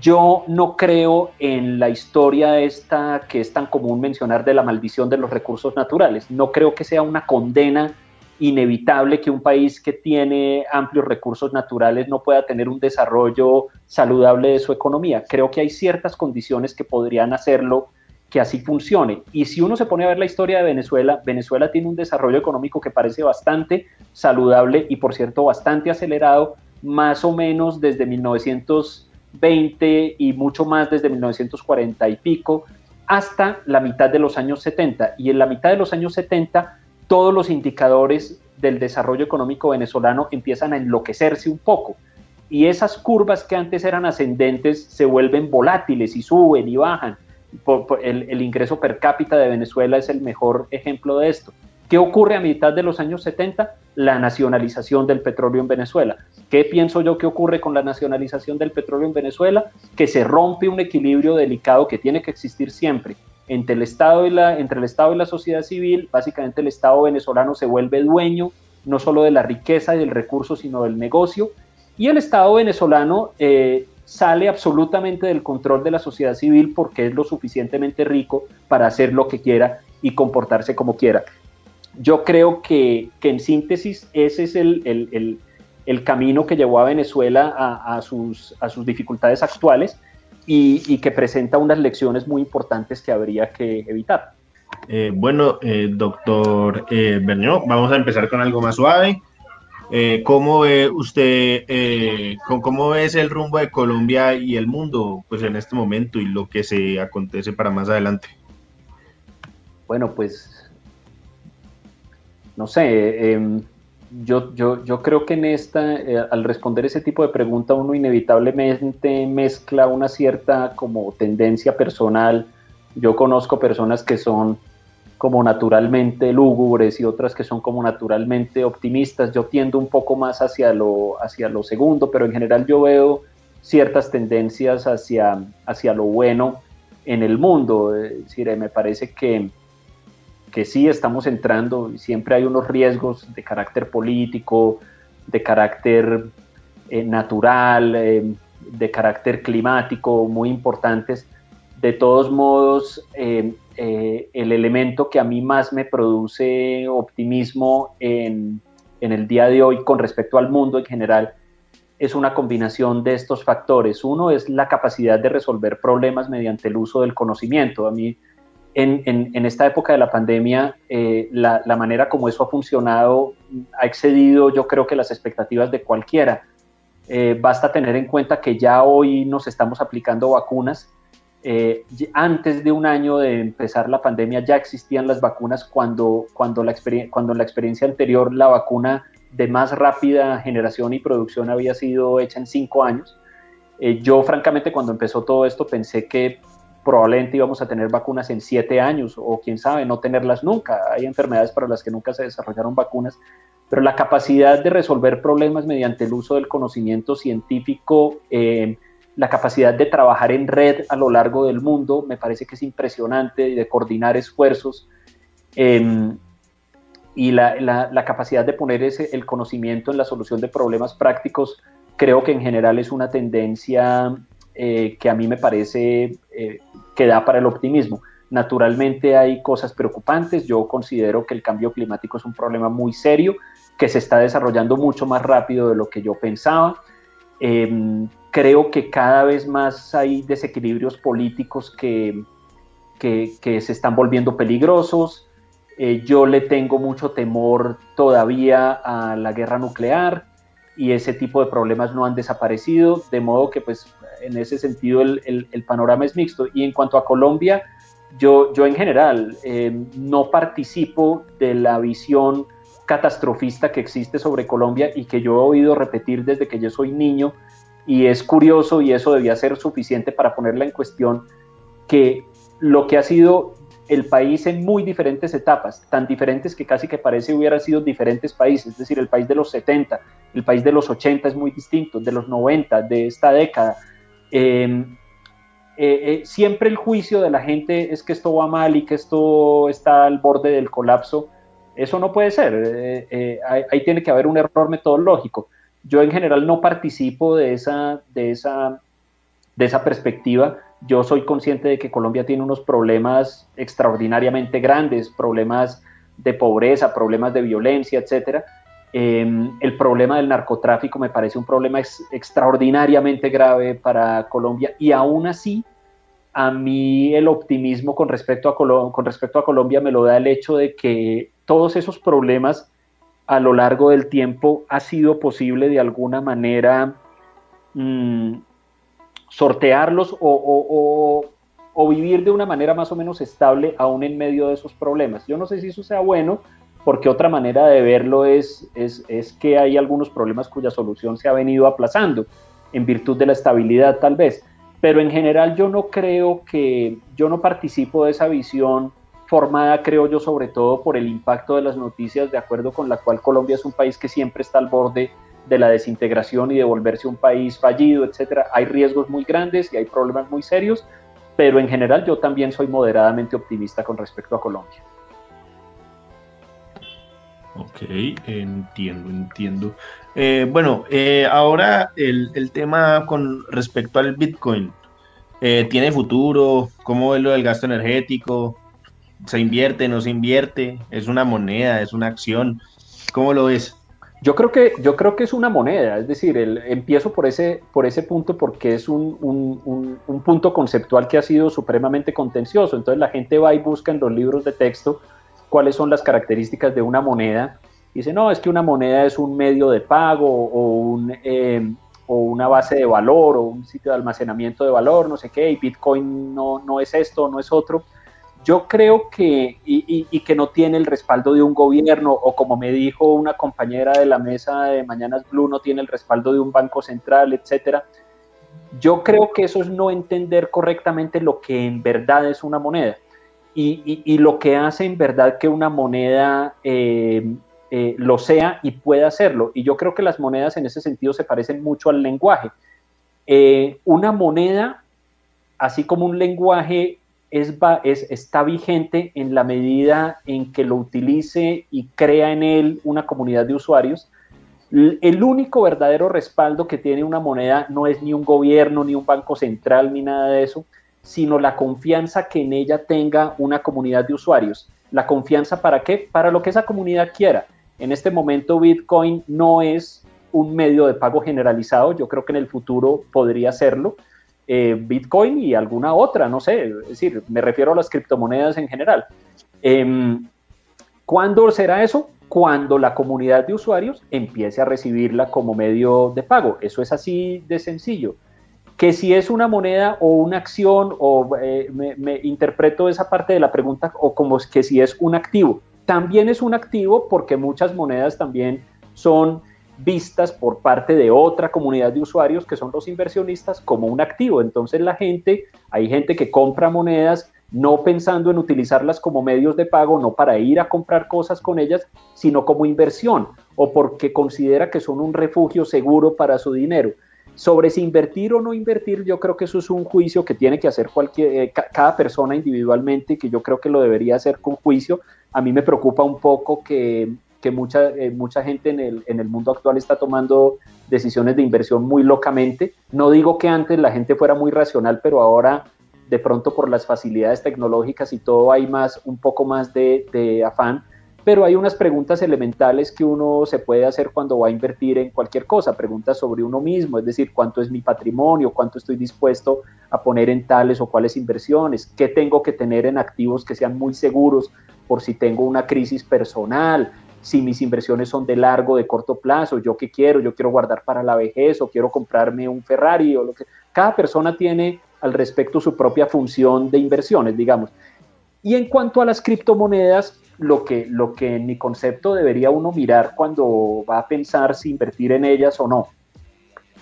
Yo no creo en la historia esta que es tan común mencionar de la maldición de los recursos naturales. No creo que sea una condena inevitable que un país que tiene amplios recursos naturales no pueda tener un desarrollo saludable de su economía. Creo que hay ciertas condiciones que podrían hacerlo que así funcione. Y si uno se pone a ver la historia de Venezuela, Venezuela tiene un desarrollo económico que parece bastante saludable y por cierto bastante acelerado, más o menos desde 1920 y mucho más desde 1940 y pico hasta la mitad de los años 70. Y en la mitad de los años 70 todos los indicadores del desarrollo económico venezolano empiezan a enloquecerse un poco. Y esas curvas que antes eran ascendentes se vuelven volátiles y suben y bajan. el, el ingreso per cápita de Venezuela es el mejor ejemplo de esto. ¿Qué ocurre a mitad de los años 70? La nacionalización del petróleo en Venezuela. ¿Qué pienso yo que ocurre con la nacionalización del petróleo en Venezuela? Que se rompe un equilibrio delicado que tiene que existir siempre entre el Estado y la, entre el Estado y la sociedad civil. Básicamente el Estado venezolano se vuelve dueño no solo de la riqueza y del recurso, sino del negocio. Y el Estado venezolano eh, sale absolutamente del control de la sociedad civil porque es lo suficientemente rico para hacer lo que quiera y comportarse como quiera yo creo que, en síntesis ese es el, camino que llevó a Venezuela a, sus, a sus, dificultades actuales y, que presenta unas lecciones muy importantes que habría que evitar. Eh, bueno, eh, doctor eh, vamos a empezar con algo más suave. Eh, ¿Cómo ve usted, cómo ves el rumbo de Colombia y el mundo pues, en este momento y lo que se acontece para más adelante? Bueno, pues no sé, em, yo, yo, yo, creo que en esta, eh, al responder ese tipo de pregunta, uno inevitablemente mezcla una cierta como tendencia personal. Yo conozco personas que son como naturalmente lúgubres y otras que son como naturalmente optimistas. Yo tiendo un poco más hacia lo, hacia lo segundo, pero en general yo veo ciertas tendencias hacia, hacia lo bueno en el mundo. Es decir, me parece que que sí estamos entrando, siempre hay unos riesgos de carácter político, de carácter eh, natural, eh, de carácter climático muy importantes. De todos modos, eh, el elemento que a mí más me produce optimismo en, en el día de hoy con respecto al mundo en general es una combinación de estos factores. Uno es la capacidad de resolver problemas mediante el uso del conocimiento. A mí en, esta época de la pandemia, eh, la, manera como eso ha funcionado ha excedido, yo creo que las expectativas de cualquiera. Eh, basta tener en cuenta que ya hoy nos estamos aplicando vacunas. Eh, antes de un año de empezar la pandemia ya existían las vacunas cuando, cuando, la cuando la experiencia anterior la vacuna de más rápida generación y producción había sido hecha en cinco años. yo francamente cuando empezó todo esto pensé que probablemente íbamos a tener vacunas en siete años o quién sabe, no tenerlas nunca. Hay enfermedades para las que nunca se desarrollaron vacunas, pero la capacidad de resolver problemas mediante el uso del conocimiento científico, eh, la capacidad de trabajar en red a lo largo del mundo, me parece que es impresionante, de coordinar esfuerzos. Em, y la, capacidad de poner ese, el conocimiento en la solución de problemas prácticos, creo que en general es una tendencia eh, que a mí me parece eh, que da para el optimismo. Naturalmente hay cosas preocupantes. Yo considero que el cambio climático es un problema muy serio que se está desarrollando mucho más rápido de lo que yo pensaba. Em, creo que cada vez más hay desequilibrios políticos que, que, se están volviendo peligrosos. Eh, yo le tengo mucho temor todavía a la guerra nuclear y ese tipo de problemas no han desaparecido, de modo que pues en ese sentido el, el, panorama es mixto. Y en cuanto a Colombia, yo, yo en general eh, no participo de la visión catastrofista que existe sobre Colombia y que yo he oído repetir desde que yo soy niño y es curioso y eso debía ser suficiente para ponerla en cuestión que lo que ha sido el país en muy diferentes etapas, tan diferentes que casi que parece hubieran sido diferentes países, es decir, el país de los 70, el país de los 80 es muy distinto, de los 90, de esta década, Em, eh, eh, siempre el juicio de la gente es que esto va mal y que esto está al borde del colapso. Eso no puede ser. Eh, ahí, tiene que haber un error metodológico. Yo en general no participo de esa, de esa, de esa perspectiva. Yo soy consciente de que Colombia tiene unos problemas extraordinariamente grandes, problemas de pobreza, problemas de violencia, etcétera Em, el problema del narcotráfico me parece un problema extraordinariamente grave para Colombia y aún así a mí el optimismo con respecto, a con respecto a Colombia me lo da el hecho de que todos esos problemas a lo largo del tiempo ha sido posible de alguna manera mm, sortearlos o, o, vivir de una manera más o menos estable aún en medio de esos problemas. Yo no sé si eso sea bueno, porque otra manera de verlo es, es, es que hay algunos problemas cuya solución se ha venido aplazando en virtud de la estabilidad tal vez. Pero en general yo no creo que, yo no participo de esa visión formada, creo yo, sobre todo por el impacto de las noticias, de acuerdo con la cual Colombia es un país que siempre está al borde de la desintegración y de volverse un país fallido, etcétera. Hay riesgos muy grandes y hay problemas muy serios, pero en general yo también soy moderadamente optimista con respecto a Colombia. Ok, entiendo, entiendo. Eh, bueno, eh, ahora el, tema con respecto al Bitcoin. Eh, ¿Tiene futuro? ¿Cómo es lo del gasto energético? ¿Se invierte, no se invierte? ¿Es una moneda? ¿Es una acción? ¿Cómo lo ves? Yo creo que, yo creo que es una moneda, es decir, el, empiezo por ese, por ese punto porque es un, un, punto conceptual que ha sido supremamente contencioso. Entonces la gente va y busca en los libros de texto cuáles son las características de una moneda. Dice, no, es que una moneda es un medio de pago o, un, eh, una base de valor o un sitio de almacenamiento de valor, no sé qué, y Bitcoin no, no es esto, no es otro. Yo creo que, y, que no tiene el respaldo de un gobierno, o como me dijo una compañera de la mesa de Mañanas Blue, no tiene el respaldo de un banco central, etcétera. Yo creo que eso es no entender correctamente lo que en verdad es una moneda. Y, lo que hace en verdad que una moneda eh, eh, lo sea y pueda hacerlo. Y yo creo que las monedas en ese sentido se parecen mucho al lenguaje. Eh, una moneda, así como un lenguaje, es, está vigente en la medida en que lo utilice y crea en él una comunidad de usuarios. El único verdadero respaldo que tiene una moneda no es ni un gobierno, ni un banco central, ni nada de eso, sino la confianza que en ella tenga una comunidad de usuarios. ¿La confianza para qué? Para lo que esa comunidad quiera. En este momento Bitcoin no es un medio de pago generalizado, yo creo que en el futuro podría serlo, eh, Bitcoin y alguna otra, no sé, es decir, me refiero a las criptomonedas en general. Em, ¿Cuándo será eso? Cuando la comunidad de usuarios empiece a recibirla como medio de pago. Eso es así de sencillo. Que si es una moneda o una acción, o eh, me, interpreto esa parte de la pregunta, o como que si es un activo. También es un activo porque muchas monedas también son vistas por parte de otra comunidad de usuarios que son los inversionistas como un activo. Entonces la gente, hay gente que compra monedas no pensando en utilizarlas como medios de pago, no para ir a comprar cosas con ellas, sino como inversión o porque considera que son un refugio seguro para su dinero. Sobre si invertir o no invertir, yo creo que eso es un juicio que tiene que hacer cualquier, eh, cada persona individualmente y que yo creo que lo debería hacer con juicio. A mí me preocupa un poco que que mucha, eh, mucha gente en el, en el mundo actual está tomando decisiones de inversión muy locamente. No digo que antes la gente fuera muy racional, pero ahora de pronto por las facilidades tecnológicas y todo hay más, un poco más de, de afán pero hay unas preguntas elementales que uno se puede hacer cuando va a invertir en cualquier cosa, preguntas sobre uno mismo, es decir, cuánto es mi patrimonio, cuánto estoy dispuesto a poner en tales o cuáles inversiones, qué tengo que tener en activos que sean muy seguros por si tengo una crisis personal, si mis inversiones son de largo, de corto plazo, yo qué quiero, yo quiero guardar para la vejez o quiero comprarme un Ferrari o lo que cada persona tiene al respecto su propia función de inversiones, digamos. Y en cuanto a las criptomonedas, lo que, lo que en mi concepto debería uno mirar cuando va a pensar si invertir en ellas o no,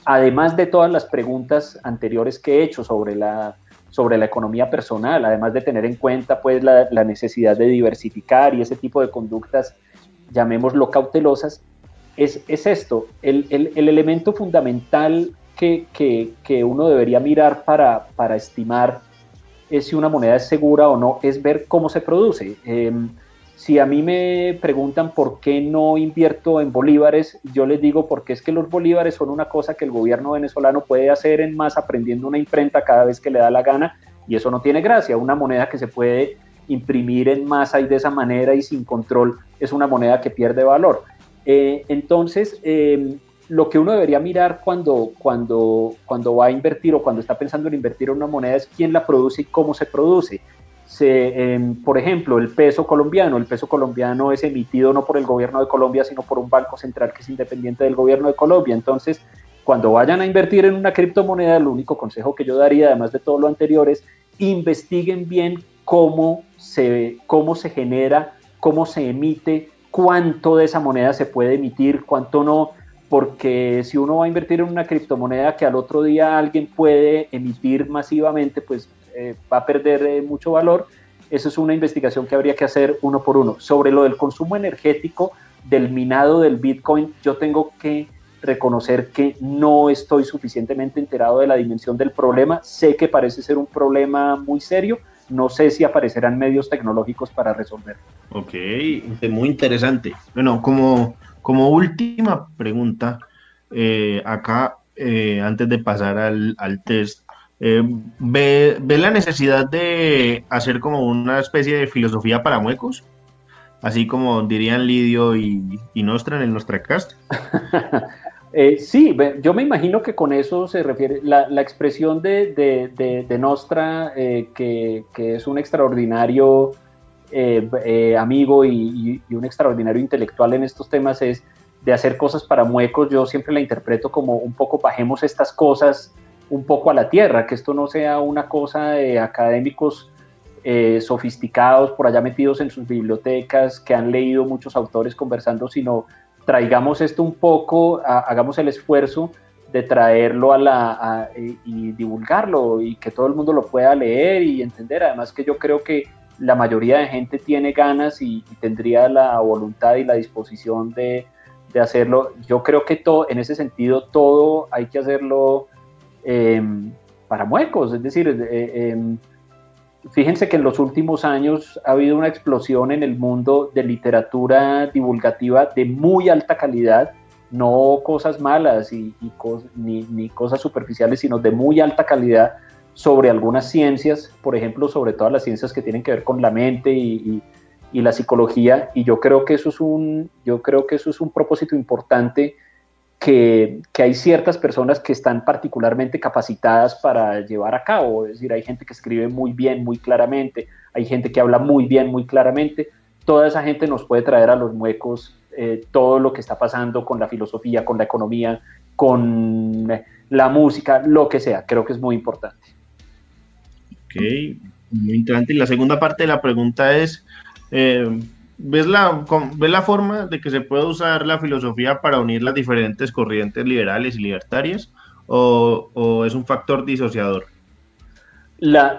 además de todas las preguntas anteriores que he hecho sobre la, sobre la economía personal, además de tener en cuenta pues la, la necesidad de diversificar y ese tipo de conductas llamémoslo cautelosas, es, es esto, el, el, el, elemento fundamental que, que, que, uno debería mirar para, para estimar es si una moneda es segura o no, es ver cómo se produce. Em, si a mí me preguntan por qué no invierto en bolívares, yo les digo porque es que los bolívares son una cosa que el gobierno venezolano puede hacer en más aprendiendo una imprenta cada vez que le da la gana y eso no tiene gracia. Una moneda que se puede imprimir en masa y de esa manera y sin control es una moneda que pierde valor. Eh, entonces, em, lo que uno debería mirar cuando, cuando, cuando va a invertir o cuando está pensando en invertir en una moneda es quién la produce y cómo se produce. Em, por ejemplo, el peso colombiano. El peso colombiano es emitido no por el gobierno de Colombia, sino por un banco central que es independiente del gobierno de Colombia. Entonces, cuando vayan a invertir en una criptomoneda, el único consejo que yo daría, además de todo lo anterior, es investiguen bien cómo se, cómo se genera, cómo se emite, cuánto de esa moneda se puede emitir, cuánto no, porque si uno va a invertir en una criptomoneda que al otro día alguien puede emitir masivamente, pues eh, va a perder eh, mucho valor. Eso es una investigación que habría que hacer uno por uno. Sobre lo del consumo energético del minado del Bitcoin, yo tengo que reconocer que no estoy suficientemente enterado de la dimensión del problema. Sé que parece ser un problema muy serio. No sé si aparecerán medios tecnológicos para resolverlo. Ok, muy interesante. Bueno, como, como última pregunta, eh, acá, eh, antes de pasar al, test, eh, ¿ve, la necesidad de hacer como una especie de filosofía para muecos? Así como dirían Lidio y, y Nostra en el Nostracast. Eh, sí, yo me imagino que con eso se refiere la, expresión de, Nostra, eh, que, es un extraordinario eh, amigo y, un extraordinario intelectual en estos temas, es de hacer cosas para muecos. Yo siempre la interpreto como un poco bajemos estas cosas un poco a la tierra, que esto no sea una cosa de académicos sofisticados por allá metidos en sus bibliotecas, que han leído muchos autores conversando, sino traigamos esto un poco, hagamos el esfuerzo de traerlo a la y, divulgarlo y que todo el mundo lo pueda leer y entender. Además que yo creo que la mayoría de gente tiene ganas y, tendría la voluntad y la disposición de, hacerlo. Yo creo que todo, en ese sentido, todo hay que hacerlo em, para muecos, es decir, eh, em, fíjense que en los últimos años ha habido una explosión en el mundo de literatura divulgativa de muy alta calidad, no cosas malas y, ni, cosas superficiales, sino de muy alta calidad sobre algunas ciencias, por ejemplo, sobre todas las ciencias que tienen que ver con la mente y, la psicología. Y yo creo que eso es un, yo creo que eso es un propósito importante que, hay ciertas personas que están particularmente capacitadas para llevar a cabo. Es decir, hay gente que escribe muy bien, muy claramente, hay gente que habla muy bien, muy claramente. Toda esa gente nos puede traer a los muecos eh, todo lo que está pasando con la filosofía, con la economía, con la música, lo que sea. Creo que es muy importante. Muy interesante. Y la segunda parte de la pregunta es, eh, ¿Ves la, ¿Ves la forma de que se puede usar la filosofía para unir las diferentes corrientes liberales y libertarias? ¿O, es un factor disociador? La,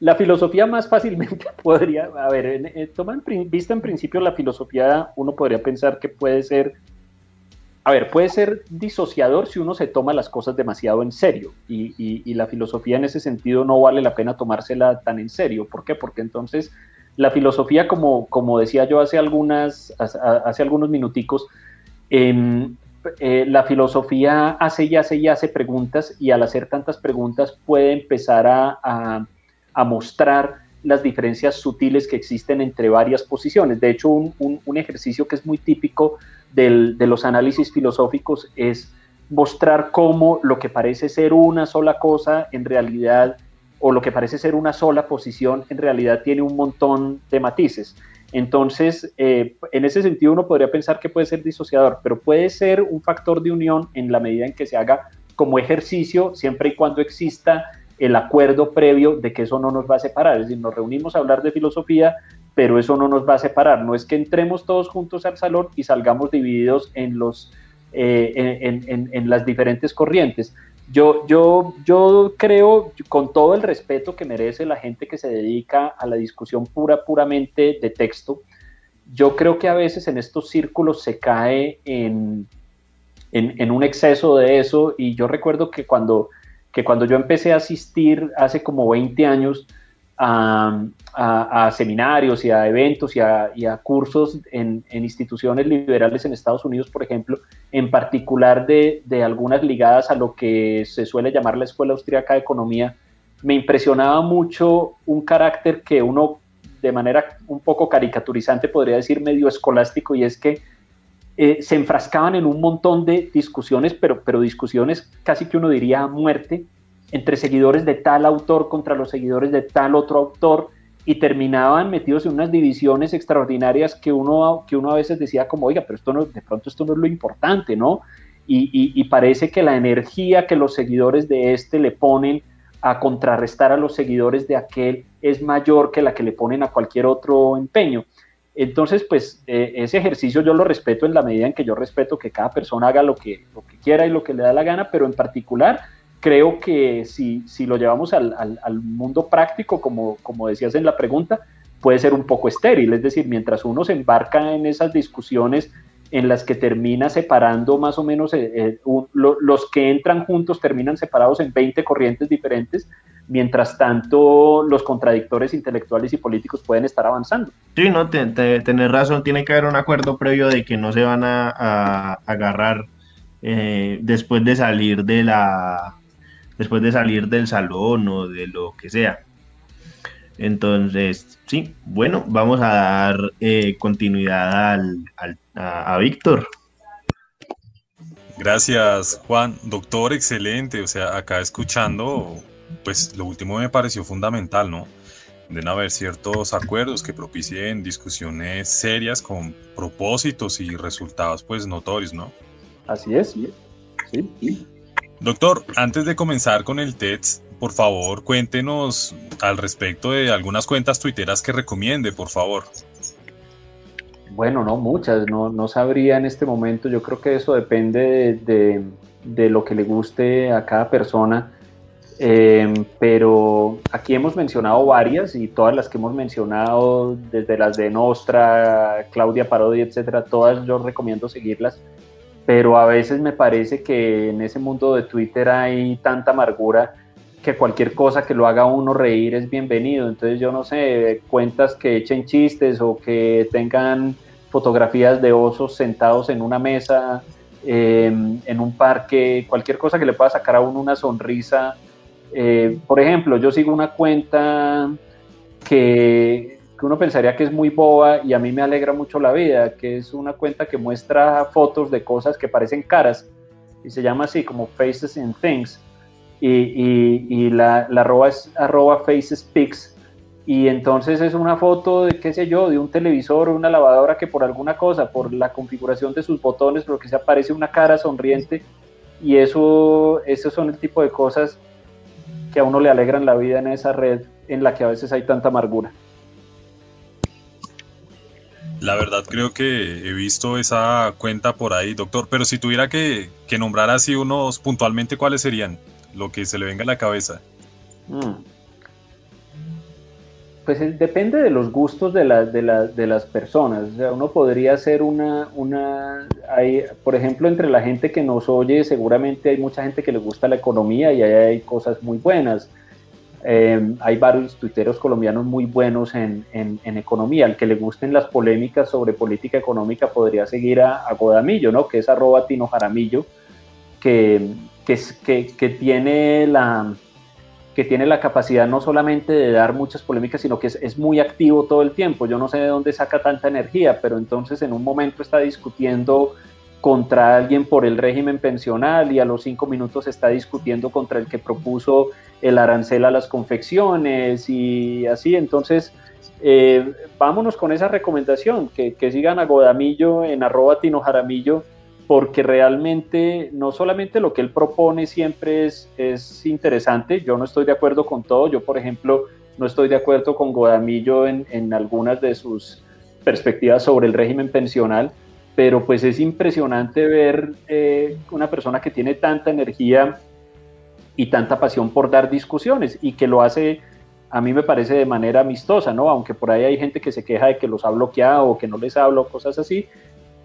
la, filosofía más fácilmente podría, a ver, en, toma en, vista en principio la filosofía, uno podría pensar que puede ser, a ver, puede ser disociador si uno se toma las cosas demasiado en serio. Y, la filosofía en ese sentido no vale la pena tomársela tan en serio. ¿Por qué? Porque entonces la filosofía, como, como decía yo hace, algunas, hace algunos minuticos, em, eh, la filosofía hace y hace y hace preguntas y al hacer tantas preguntas puede empezar a, mostrar las diferencias sutiles que existen entre varias posiciones. De hecho, un, ejercicio que es muy típico de los análisis filosóficos es mostrar cómo lo que parece ser una sola cosa en realidad o lo que parece ser una sola posición en realidad tiene un montón de matices. Entonces, eh, en ese sentido uno podría pensar que puede ser disociador, pero puede ser un factor de unión en la medida en que se haga como ejercicio, siempre y cuando exista el acuerdo previo de que eso no nos va a separar. Es decir, nos reunimos a hablar de filosofía, pero eso no nos va a separar. No es que entremos todos juntos al salón y salgamos divididos en, los, eh, en las diferentes corrientes. Yo, yo, yo creo, con todo el respeto que merece la gente que se dedica a la discusión pura, puramente de texto, yo creo que a veces en estos círculos se cae en, en, un exceso de eso y yo recuerdo que cuando, que cuando yo empecé a asistir hace como 20 años, a, seminarios y a eventos y a, cursos en, instituciones liberales en Estados Unidos, por ejemplo, en particular de, algunas ligadas a lo que se suele llamar la Escuela Austríaca de Economía, me impresionaba mucho un carácter que uno de manera un poco caricaturizante podría decir medio escolástico y es que eh, se enfrascaban en un montón de discusiones, pero, pero discusiones casi que uno diría a muerte, entre seguidores de tal autor contra los seguidores de tal otro autor y terminaban metidos en unas divisiones extraordinarias que uno, que uno a veces decía como, oiga, pero esto no, de pronto esto no es lo importante, ¿no? Y, parece que la energía que los seguidores de este le ponen a contrarrestar a los seguidores de aquel es mayor que la que le ponen a cualquier otro empeño. Entonces, pues eh, ese ejercicio yo lo respeto en la medida en que yo respeto que cada persona haga lo que, lo que quiera y lo que le da la gana, pero en particular creo que si, si lo llevamos al, al, mundo práctico, como, como decías en la pregunta, puede ser un poco estéril. Es decir, mientras uno se embarca en esas discusiones en las que termina separando más o menos, eh, eh, los que entran juntos terminan separados en 20 corrientes diferentes, mientras tanto los contradictores intelectuales y políticos pueden estar avanzando. Sí, no, tenés razón, tiene que haber un acuerdo previo de que no se van a, agarrar eh, después de salir de la después de salir del salón o de lo que sea. Entonces, sí, bueno, vamos a dar eh, continuidad al, a, a Víctor. Gracias, Juan. Doctor, excelente. O sea, acá escuchando pues lo último me pareció fundamental, ¿no? Deben haber ciertos acuerdos que propicien discusiones serias con propósitos y resultados pues notorios, ¿no? Así es, sí. Doctor, antes de comenzar con el TEDx, por favor, cuéntenos al respecto de algunas cuentas tuiteras que recomiende, por favor. Bueno, no muchas, no, no sabría en este momento. Yo creo que eso depende de, de lo que le guste a cada persona. Em, pero aquí hemos mencionado varias y todas las que hemos mencionado, desde las de Nostra, Claudia Parodi, etcétera, todas yo recomiendo seguirlas. Pero a veces me parece que en ese mundo de Twitter hay tanta amargura que cualquier cosa que lo haga uno reír es bienvenido. Entonces yo no sé, cuentas que echen chistes o que tengan fotografías de osos sentados en una mesa, em, en un parque, cualquier cosa que le pueda sacar a uno una sonrisa eh, por ejemplo, yo sigo una cuenta que, que, uno pensaría que es muy boba y a mí me alegra mucho la vida, que es una cuenta que muestra fotos de cosas que parecen caras y se llama así como Faces and Things. Y, y, la, la arroba es arroba Faces y entonces es una foto de, qué sé yo, de un televisor o una lavadora que por alguna cosa, por la configuración de sus botones, lo que se aparece una cara sonriente. Y eso, esos son el tipo de cosas que a uno le alegran la vida en esa red en la que a veces hay tanta amargura. La verdad creo que he visto esa cuenta por ahí, doctor, pero si tuviera que, nombrar así unos puntualmente, ¿cuáles serían? Lo que se le venga a la cabeza. Mm. Pues eh, depende de los gustos de, de, las personas. O sea, uno podría hacer una, una hay, por ejemplo, entre la gente que nos oye, seguramente hay mucha gente que le gusta la economía y ahí hay cosas muy buenas. Em, hay varios tuiteros colombianos muy buenos en, economía. Al que le gusten las polémicas sobre política económica podría seguir a, Godamillo, ¿no? que es arroba Tino Jaramillo, que, que, que tiene la que tiene la capacidad no solamente de dar muchas polémicas, sino que es, muy activo todo el tiempo. Yo no sé de dónde saca tanta energía, pero entonces en un momento está discutiendo contra alguien por el régimen pensional y a los cinco minutos está discutiendo contra el que propuso el arancel a las confecciones y así. Entonces, eh, vámonos con esa recomendación, que, sigan a Godamillo en arroba Tino porque realmente no solamente lo que él propone siempre es, es interesante, yo no estoy de acuerdo con todo, yo por ejemplo no estoy de acuerdo con Godamillo en, en algunas de sus perspectivas sobre el régimen pensional, pero pues es impresionante ver eh, una persona que tiene tanta energía y tanta pasión por dar discusiones y que lo hace, a mí me parece de manera amistosa, ¿no? Aunque por ahí hay gente que se queja de que los ha bloqueado o que no les hablo, cosas así,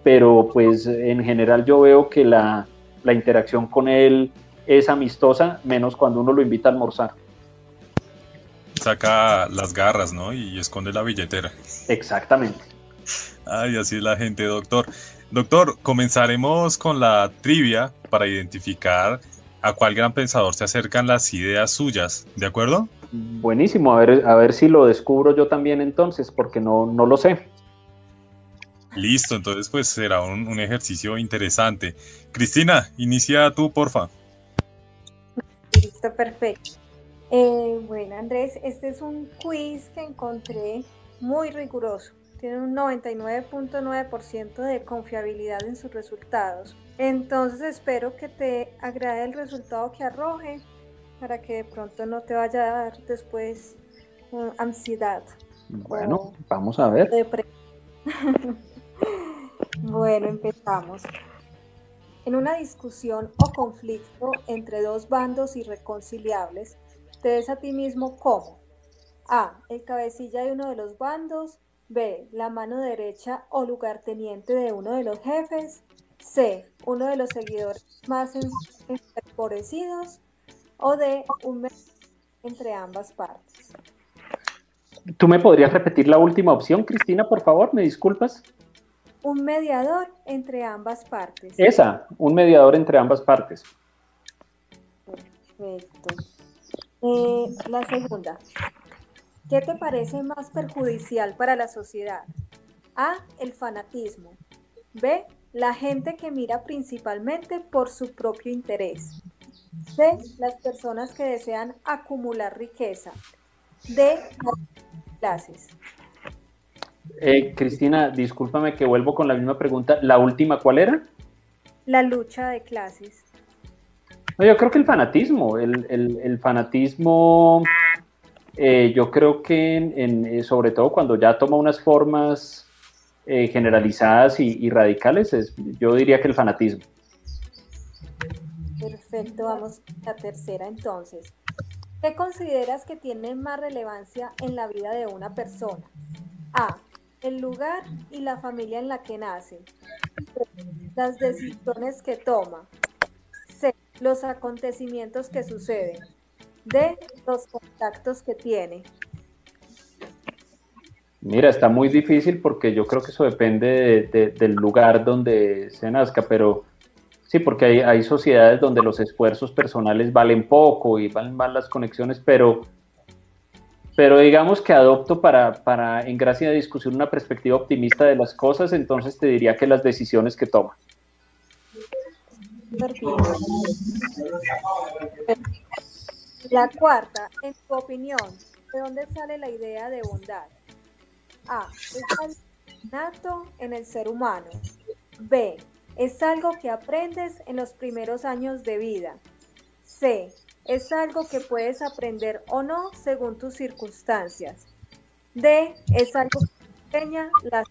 pero pues en general yo veo que la, interacción con él es amistosa, menos cuando uno lo invita a almorzar. Saca las garras, ¿no? Y esconde la billetera. Exactamente. Ay, así es la gente, doctor. Doctor, comenzaremos con la trivia para identificar a cuál gran pensador se acercan las ideas suyas, ¿de acuerdo? Buenísimo, a ver, a ver si lo descubro yo también entonces, porque no, no lo sé. Listo, entonces pues será un, ejercicio interesante. Cristina, inicia tú, porfa. Listo, perfecto. Eh, bueno, Andrés, este es un quiz que encontré muy riguroso. Tiene un 99.9% de confiabilidad en sus resultados. Entonces espero que te agrade el resultado que arroje para que de pronto no te vaya a dar después ansiedad. Bueno, vamos a ver. bueno, empezamos. En una discusión o conflicto entre dos bandos irreconciliables, te des a ti mismo como A. El cabecilla de uno de los bandos. B. La mano derecha o lugarteniente de uno de los jefes. C. Uno de los seguidores más empobrecidos. O D. Un entre ambas partes. ¿Tú me podrías repetir la última opción, Cristina, por favor? ¿Me disculpas? Un mediador entre ambas partes. Esa, un mediador entre ambas partes. Perfecto. Eh, la segunda. ¿Qué te parece más perjudicial para la sociedad? A. El fanatismo. B. La gente que mira principalmente por su propio interés. C. Las personas que desean acumular riqueza. D. Clases. Eh, Cristina, discúlpame que vuelvo con la misma pregunta. ¿La última cuál era? La lucha de clases. yo creo que el fanatismo, el, fanatismo, eh, yo creo que eh, sobre todo cuando ya toma unas formas generalizadas y, radicales, yo diría que el fanatismo. Perfecto, vamos a la tercera entonces. ¿Qué consideras que tiene más relevancia en la vida de una persona? A. El lugar y la familia en la que nace. Las decisiones que toma. C. Los acontecimientos que suceden. D. Los contactos que tiene. Mira, está muy difícil porque yo creo que eso depende del lugar donde se nazca, pero Sí, porque hay, hay, sociedades donde los esfuerzos personales valen poco y valen mal las conexiones, pero, pero digamos que adopto para, para, en gracia de discusión, una perspectiva optimista de las cosas, entonces te diría que las decisiones que toma. La cuarta, en tu opinión, ¿de dónde sale la idea de bondad? A. Es nato en el ser humano. B. Es algo que aprendes en los primeros años de vida. C. Es algo que puedes aprender o no según tus circunstancias. D. Es algo que enseña las...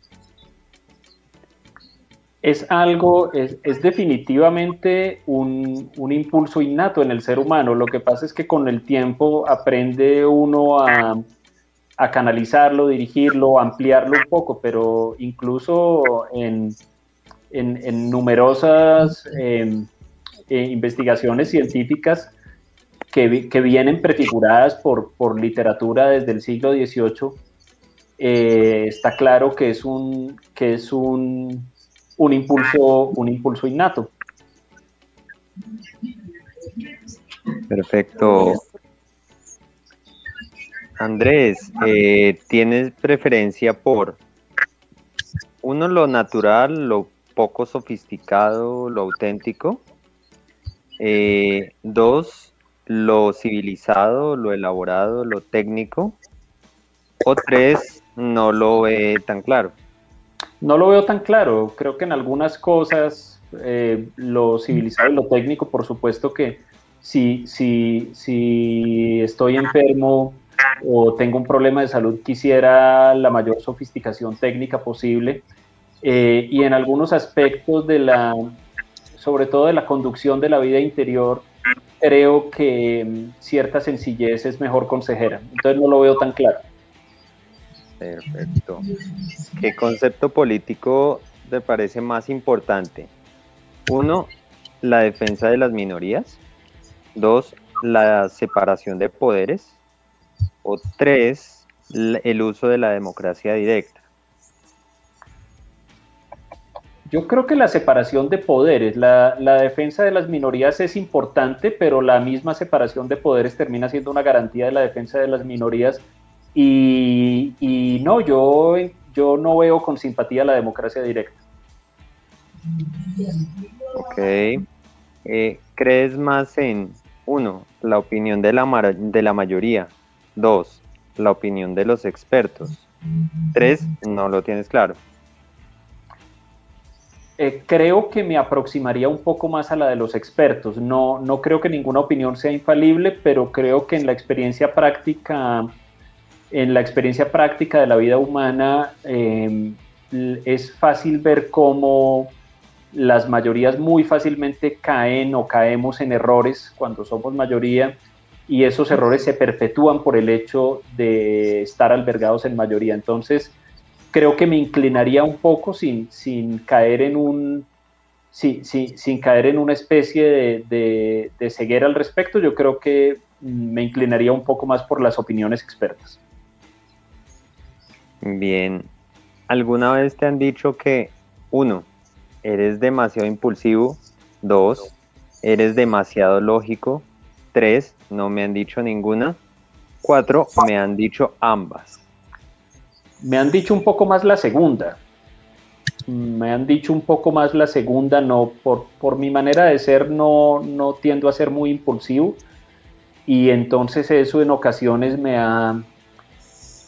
Es algo, es, definitivamente un, impulso innato en el ser humano. Lo que pasa es que con el tiempo aprende uno a, a canalizarlo, dirigirlo, ampliarlo un poco, pero incluso en, en, numerosas em, eh, investigaciones científicas que, vienen prefiguradas por, por, literatura desde el siglo XVIII, eh, está claro que es un, que es un, un, impulso, un impulso innato. Perfecto. Andrés, eh, ¿tienes preferencia por uno lo natural, lo poco sofisticado, lo auténtico. Eh, dos, lo civilizado, lo elaborado, lo técnico. O tres, no lo ve tan claro. No lo veo tan claro. Creo que en algunas cosas eh, lo civilizado y lo técnico, por supuesto que si, si, si estoy enfermo o tengo un problema de salud, quisiera la mayor sofisticación técnica posible eh, y en algunos aspectos de la, sobre todo de la conducción de la vida interior, creo que mm, cierta sencillez es mejor consejera. Entonces no lo veo tan claro. Perfecto. ¿Qué concepto político te parece más importante? Uno, la defensa de las minorías. Dos, la separación de poderes. O tres, el uso de la democracia directa. Yo creo que la separación de poderes, la, defensa de las minorías es importante, pero la misma separación de poderes termina siendo una garantía de la defensa de las minorías. Y, no, yo, yo no veo con simpatía la democracia directa. Ok. Eh, ¿Crees más en, uno, la opinión de la, de la mayoría? Dos, la opinión de los expertos. Tres, no lo tienes claro. Eh, creo que me aproximaría un poco más a la de los expertos. No, no creo que ninguna opinión sea infalible, pero creo que en la experiencia práctica, en la experiencia práctica de la vida humana, em, es fácil ver cómo las mayorías muy fácilmente caen o caemos en errores cuando somos mayoría y esos errores se perpetúan por el hecho de estar albergados en mayoría. Entonces, creo que me inclinaría un poco sin, sin caer en un sin caer en una especie de, de, ceguera al respecto, yo creo que me inclinaría un poco más por las opiniones expertas. Bien, ¿alguna vez te han dicho que, uno, eres demasiado impulsivo, dos, eres demasiado lógico, tres, no me han dicho ninguna, cuatro, me han dicho ambas? Me han dicho un poco más la segunda. Me han dicho un poco más la segunda, no, por, por mi manera de ser no, no tiendo a ser muy impulsivo. Y entonces eso en ocasiones me ha,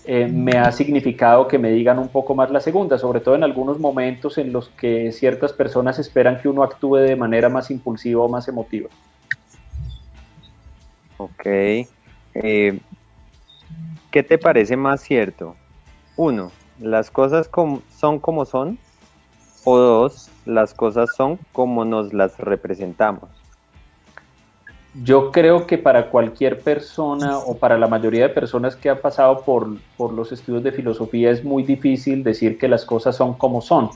eh, me ha significado que me digan un poco más la segunda, sobre todo en algunos momentos en los que ciertas personas esperan que uno actúe de manera más impulsiva o más emotiva. Ok. Eh, ¿Qué te parece más cierto? Uno, las cosas son como son. O dos, las cosas son como nos las representamos. Yo creo que para cualquier persona o para la mayoría de personas que han pasado por, los estudios de filosofía es muy difícil decir que las cosas son como son.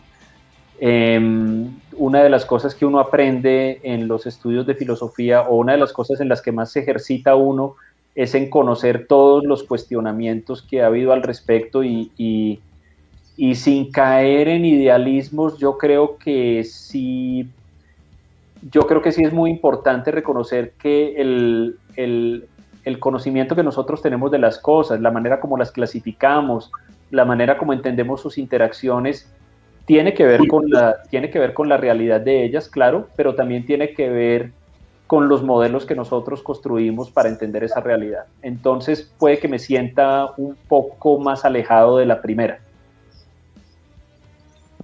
Em, una de las cosas que uno aprende en los estudios de filosofía o una de las cosas en las que más se ejercita uno es en conocer todos los cuestionamientos que ha habido al respecto y, y sin caer en idealismos, yo creo que sí, yo creo que sí es muy importante reconocer que el, el, conocimiento que nosotros tenemos de las cosas, la manera como las clasificamos, la manera como entendemos sus interacciones, tiene que ver con la, tiene que ver con la realidad de ellas, claro, pero también tiene que ver con los modelos que nosotros construimos para entender esa realidad. Entonces puede que me sienta un poco más alejado de la primera.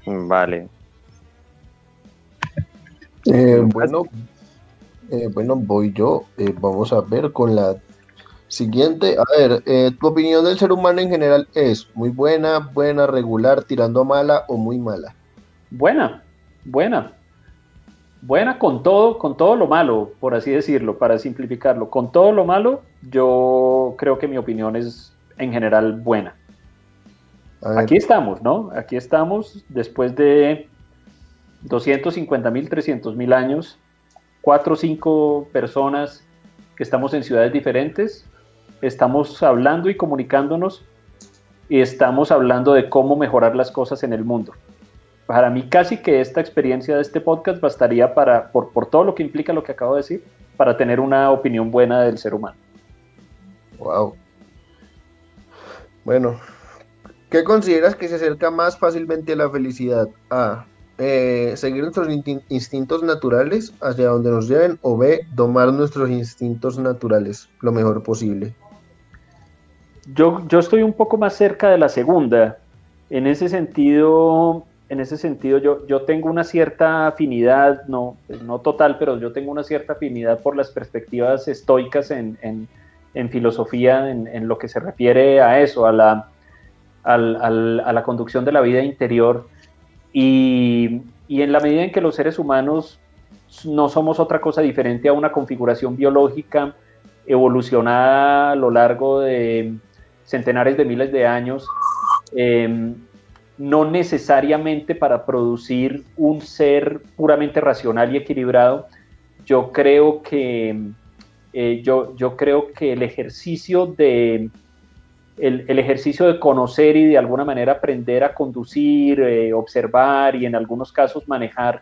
Vale. Eh, bueno, eh, bueno, voy yo. Eh, vamos a ver con la siguiente. A ver, ¿tu opinión del ser humano en general es muy buena, buena, regular, tirando a mala o muy mala? Buena, buena. Buena con todo, con todo lo malo, por así decirlo, para simplificarlo. Con todo lo malo, yo creo que mi opinión es en general buena. Aquí estamos, ¿no? Aquí estamos después de 250 mil, 300 mil años, cuatro o cinco personas que estamos en ciudades diferentes, estamos hablando y comunicándonos y estamos hablando de cómo mejorar las cosas en el mundo. Para mí casi que esta experiencia de este podcast bastaría para, por, por todo lo que implica lo que acabo de decir, para tener una opinión buena del ser humano. Wow. Bueno, ¿Qué consideras que se acerca más fácilmente a la felicidad? A. Eh, seguir nuestros instintos naturales hacia donde nos lleven o B. Domar nuestros instintos naturales lo mejor posible. Yo, yo estoy un poco más cerca de la segunda. En ese sentido, en ese sentido yo, yo tengo una cierta afinidad, no, no total, pero yo tengo una cierta afinidad por las perspectivas estoicas en, en, en filosofía, en, en, lo que se refiere a eso, a la, a la conducción de la vida interior y, en la medida en que los seres humanos no somos otra cosa diferente a una configuración biológica evolucionada a lo largo de centenares de miles de años, em, no necesariamente para producir un ser puramente racional y equilibrado, yo creo que, eh, yo, yo creo que el ejercicio de el, ejercicio de conocer y de alguna manera aprender a conducir, eh, observar y en algunos casos manejar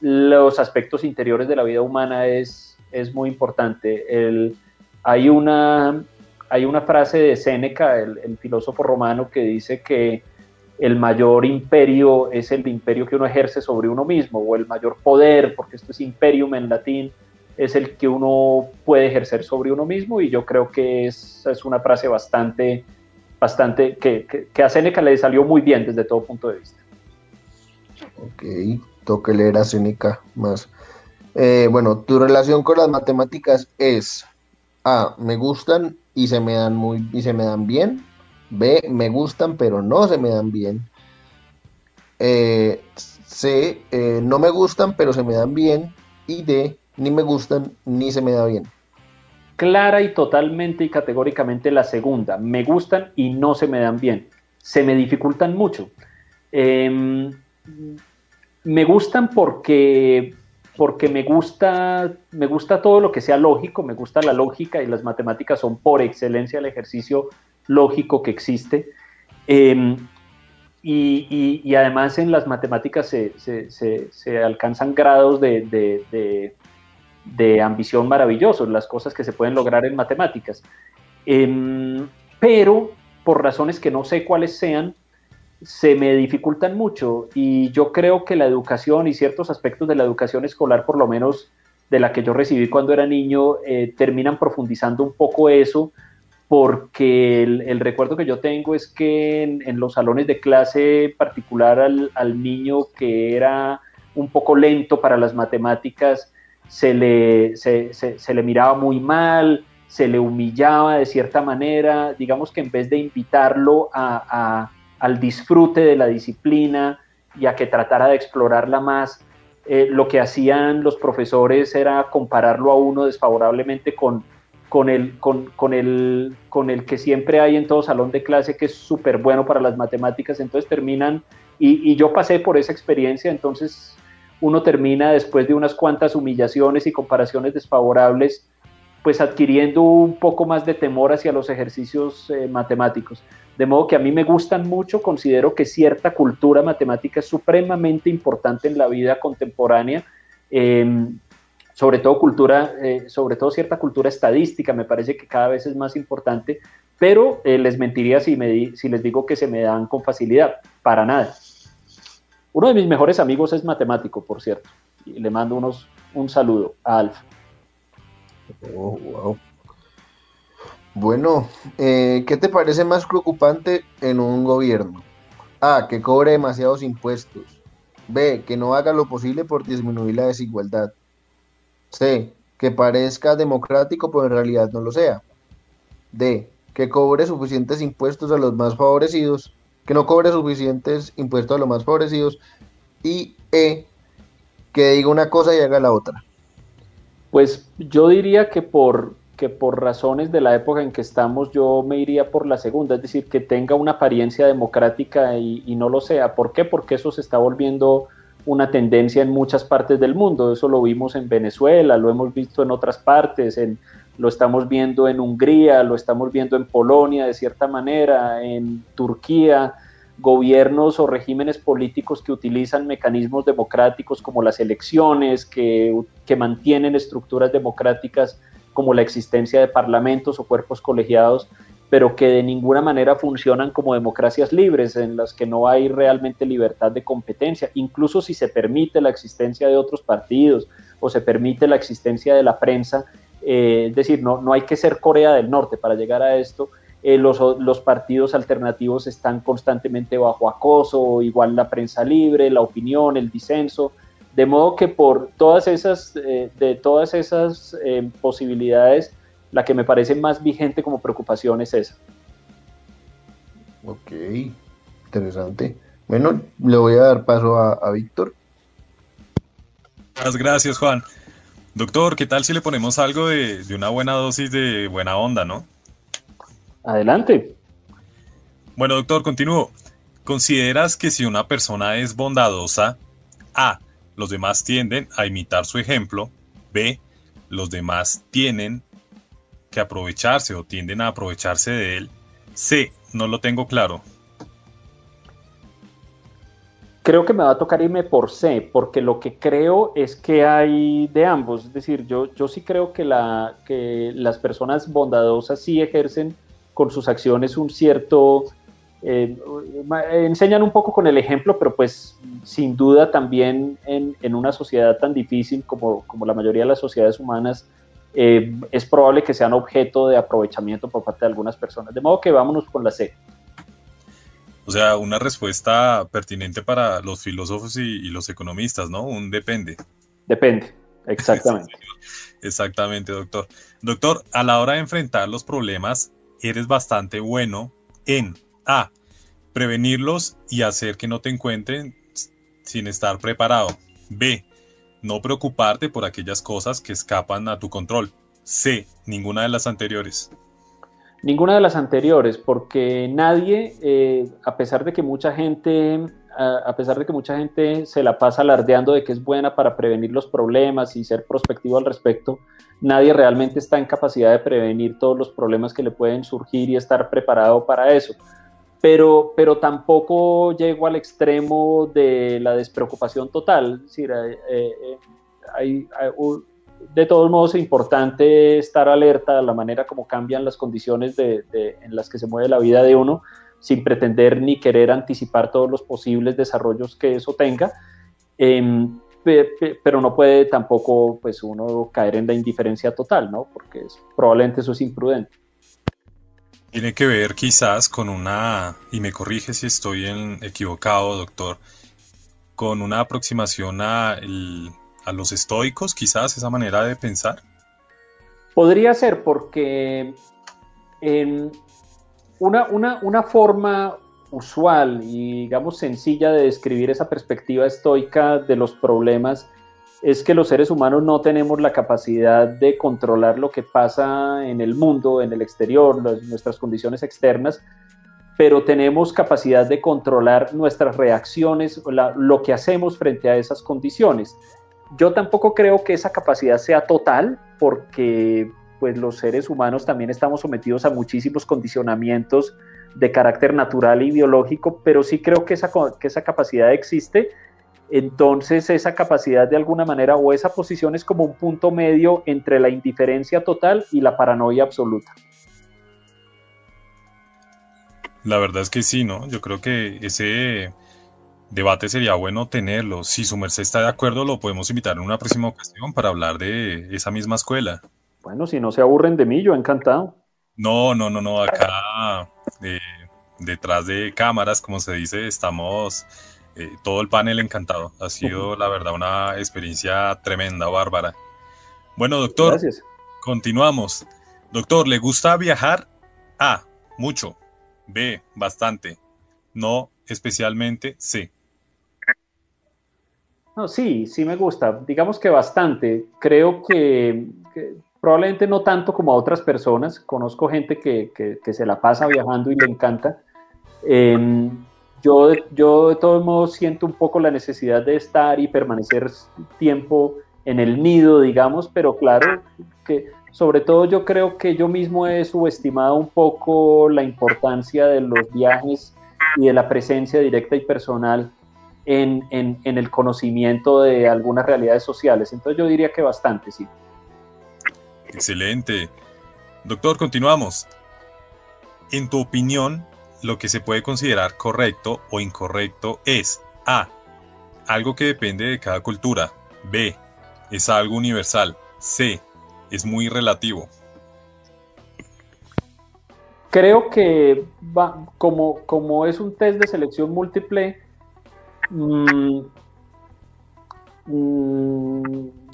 los aspectos interiores de la vida humana es, es muy importante. hay, una, hay una frase de Séneca, el, filósofo romano, que dice que el mayor imperio es el imperio que uno ejerce sobre uno mismo, o el mayor poder, porque esto es imperium en latín, es el que uno puede ejercer sobre uno mismo y yo creo que es, es una frase bastante, bastante que, que, a Seneca le salió muy bien desde todo punto de vista. Ok, toque leer a Seneca más. Eh, bueno, tu relación con las matemáticas es A, me gustan y se me dan muy y se me dan bien. B, me gustan pero no se me dan bien. eh, C, eh, no me gustan pero se me dan bien y D, ni me gustan ni se me da bien. Clara y totalmente y categóricamente la segunda, me gustan y no se me dan bien, se me dificultan mucho. Em, me gustan porque porque me gusta, me gusta todo lo que sea lógico, me gusta la lógica y las matemáticas son por excelencia el ejercicio lógico que existe. Em, y, además en las matemáticas se, alcanzan grados de, ambición maravillosos, las cosas que se pueden lograr en matemáticas. Em, pero por razones que no sé cuáles sean, se me dificultan mucho y yo creo que la educación y ciertos aspectos de la educación escolar, por lo menos de la que yo recibí cuando era niño, eh, terminan profundizando un poco eso, porque el, recuerdo que yo tengo es que en, los salones de clase particular al, niño que era un poco lento para las matemáticas, se le, se, le miraba muy mal, se le humillaba de cierta manera, digamos que en vez de invitarlo a al disfrute de la disciplina y a que tratara de explorarla más. Eh, lo que hacían los profesores era compararlo a uno desfavorablemente con, con, el, con, con, el, con el que siempre hay en todo salón de clase, que es súper bueno para las matemáticas. Entonces terminan, y yo pasé por esa experiencia, entonces uno termina después de unas cuantas humillaciones y comparaciones desfavorables, pues adquiriendo un poco más de temor hacia los ejercicios eh, matemáticos. De modo que a mí me gustan mucho, considero que cierta cultura matemática es supremamente importante en la vida contemporánea, em, sobre todo cultura, eh, sobre todo cierta cultura estadística, me parece que cada vez es más importante, pero eh, les mentiría si, les digo que se me dan con facilidad, para nada. Uno de mis mejores amigos es matemático, por cierto, y le mando unos, un saludo a Alfa. Oh, wow. Bueno, eh, ¿qué te parece más preocupante en un gobierno? A, que cobre demasiados impuestos. B, que no haga lo posible por disminuir la desigualdad. C, que parezca democrático pero en realidad no lo sea. D, que cobre suficientes impuestos a los más favorecidos, que no cobre suficientes impuestos a los más favorecidos. Y E, que diga una cosa y haga la otra. Pues yo diría que por que por razones de la época en que estamos yo me iría por la segunda, es decir, que tenga una apariencia democrática y, no lo sea. ¿Por qué? Porque eso se está volviendo una tendencia en muchas partes del mundo. Eso lo vimos en Venezuela, lo hemos visto en otras partes, en, lo estamos viendo en Hungría, lo estamos viendo en Polonia de cierta manera, en Turquía, gobiernos o regímenes políticos que utilizan mecanismos democráticos como las elecciones, que, que mantienen estructuras democráticas como la existencia de parlamentos o cuerpos colegiados, pero que de ninguna manera funcionan como democracias libres, en las que no hay realmente libertad de competencia, incluso si se permite la existencia de otros partidos o se permite la existencia de la prensa, eh, es decir, no, no hay que ser Corea del Norte para llegar a esto, eh, los, los, partidos alternativos están constantemente bajo acoso, igual la prensa libre, la opinión, el disenso, de modo que por todas esas, eh, de todas esas eh, posibilidades, la que me parece más vigente como preocupación es esa. Ok, interesante. Bueno, le voy a dar paso a, Víctor. Muchas gracias, Juan. Doctor, ¿qué tal si le ponemos algo de, de una buena dosis de buena onda, no? Adelante. Bueno, doctor, continúo. ¿Consideras que si una persona es bondadosa, A, los demás tienden a imitar su ejemplo. B, los demás tienen que aprovecharse o tienden a aprovecharse de él. C, no lo tengo claro. Creo que me va a tocar irme por C, porque lo que creo es que hay de ambos. Es decir, yo, yo sí creo que, la, que las personas bondadosas sí ejercen con sus acciones un cierto eh, enseñan un poco con el ejemplo, pero pues sin duda también en, una sociedad tan difícil como, como, la mayoría de las sociedades humanas, eh, es probable que sean objeto de aprovechamiento por parte de algunas personas. De modo que vámonos con la C. O sea, una respuesta pertinente para los filósofos y, los economistas, ¿no? Un depende. Depende, exactamente. exactamente, doctor. Doctor, a la hora de enfrentar los problemas, eres bastante bueno en a. Prevenirlos y hacer que no te encuentren sin estar preparado. B. No preocuparte por aquellas cosas que escapan a tu control. C. Ninguna de las anteriores. Ninguna de las anteriores, porque nadie, eh, a pesar de que mucha gente, a, pesar de que mucha gente se la pasa alardeando de que es buena para prevenir los problemas y ser prospectivo al respecto, nadie realmente está en capacidad de prevenir todos los problemas que le pueden surgir y estar preparado para eso. Pero, pero tampoco llego al extremo de la despreocupación total. Es decir, eh, eh, hay, de todos modos es importante estar alerta a la manera como cambian las condiciones en las que se mueve la vida de uno, sin pretender ni querer anticipar todos los posibles desarrollos que eso tenga. Em, pero no puede tampoco pues uno caer en la indiferencia total, ¿no? Porque probablemente eso es imprudente. Tiene que ver quizás con una, y me corrige si estoy equivocado, doctor, con una aproximación a, a los estoicos, quizás esa manera de pensar. Podría ser porque en una, una, una forma usual y digamos sencilla de describir esa perspectiva estoica de los problemas es que los seres humanos no tenemos la capacidad de controlar lo que pasa en el mundo, en el exterior, nuestras condiciones externas, pero tenemos capacidad de controlar nuestras reacciones, lo que hacemos frente a esas condiciones. Yo tampoco creo que esa capacidad sea total, porque pues los seres humanos también estamos sometidos a muchísimos condicionamientos de carácter natural y biológico, pero sí creo que esa, que esa capacidad existe. Entonces esa capacidad de alguna manera o esa posición es como un punto medio entre la indiferencia total y la paranoia absoluta. La verdad es que sí, ¿no? Yo creo que ese debate sería bueno tenerlo. Si su merced está de acuerdo, lo podemos invitar en una próxima ocasión para hablar de esa misma escuela. Bueno, si no se aburren de mí, yo encantado. No, no, no, no. Acá eh, detrás de cámaras, como se dice, estamos eh, todo el panel encantado. Ha sido, la verdad, una experiencia tremenda, bárbara. Bueno, doctor, Gracias. continuamos. Doctor, ¿le gusta viajar? A, mucho. B, bastante. No, especialmente. C. No, sí, sí me gusta. Digamos que bastante. Creo que Probablemente no tanto como a otras personas. Conozco gente que, que, se la pasa viajando y le encanta. Em, yo, yo de todos modos siento un poco la necesidad de estar y permanecer tiempo en el nido, digamos, pero claro que sobre todo yo creo que yo mismo he subestimado un poco la importancia de los viajes y de la presencia directa y personal en, en, en el conocimiento de algunas realidades sociales. Entonces yo diría que bastante, sí. Excelente. Doctor, continuamos. En tu opinión, lo que se puede considerar correcto o incorrecto es A. Algo que depende de cada cultura. B. Es algo universal. C. Es muy relativo. Creo que va, como, como es un test de selección múltiple, mmm,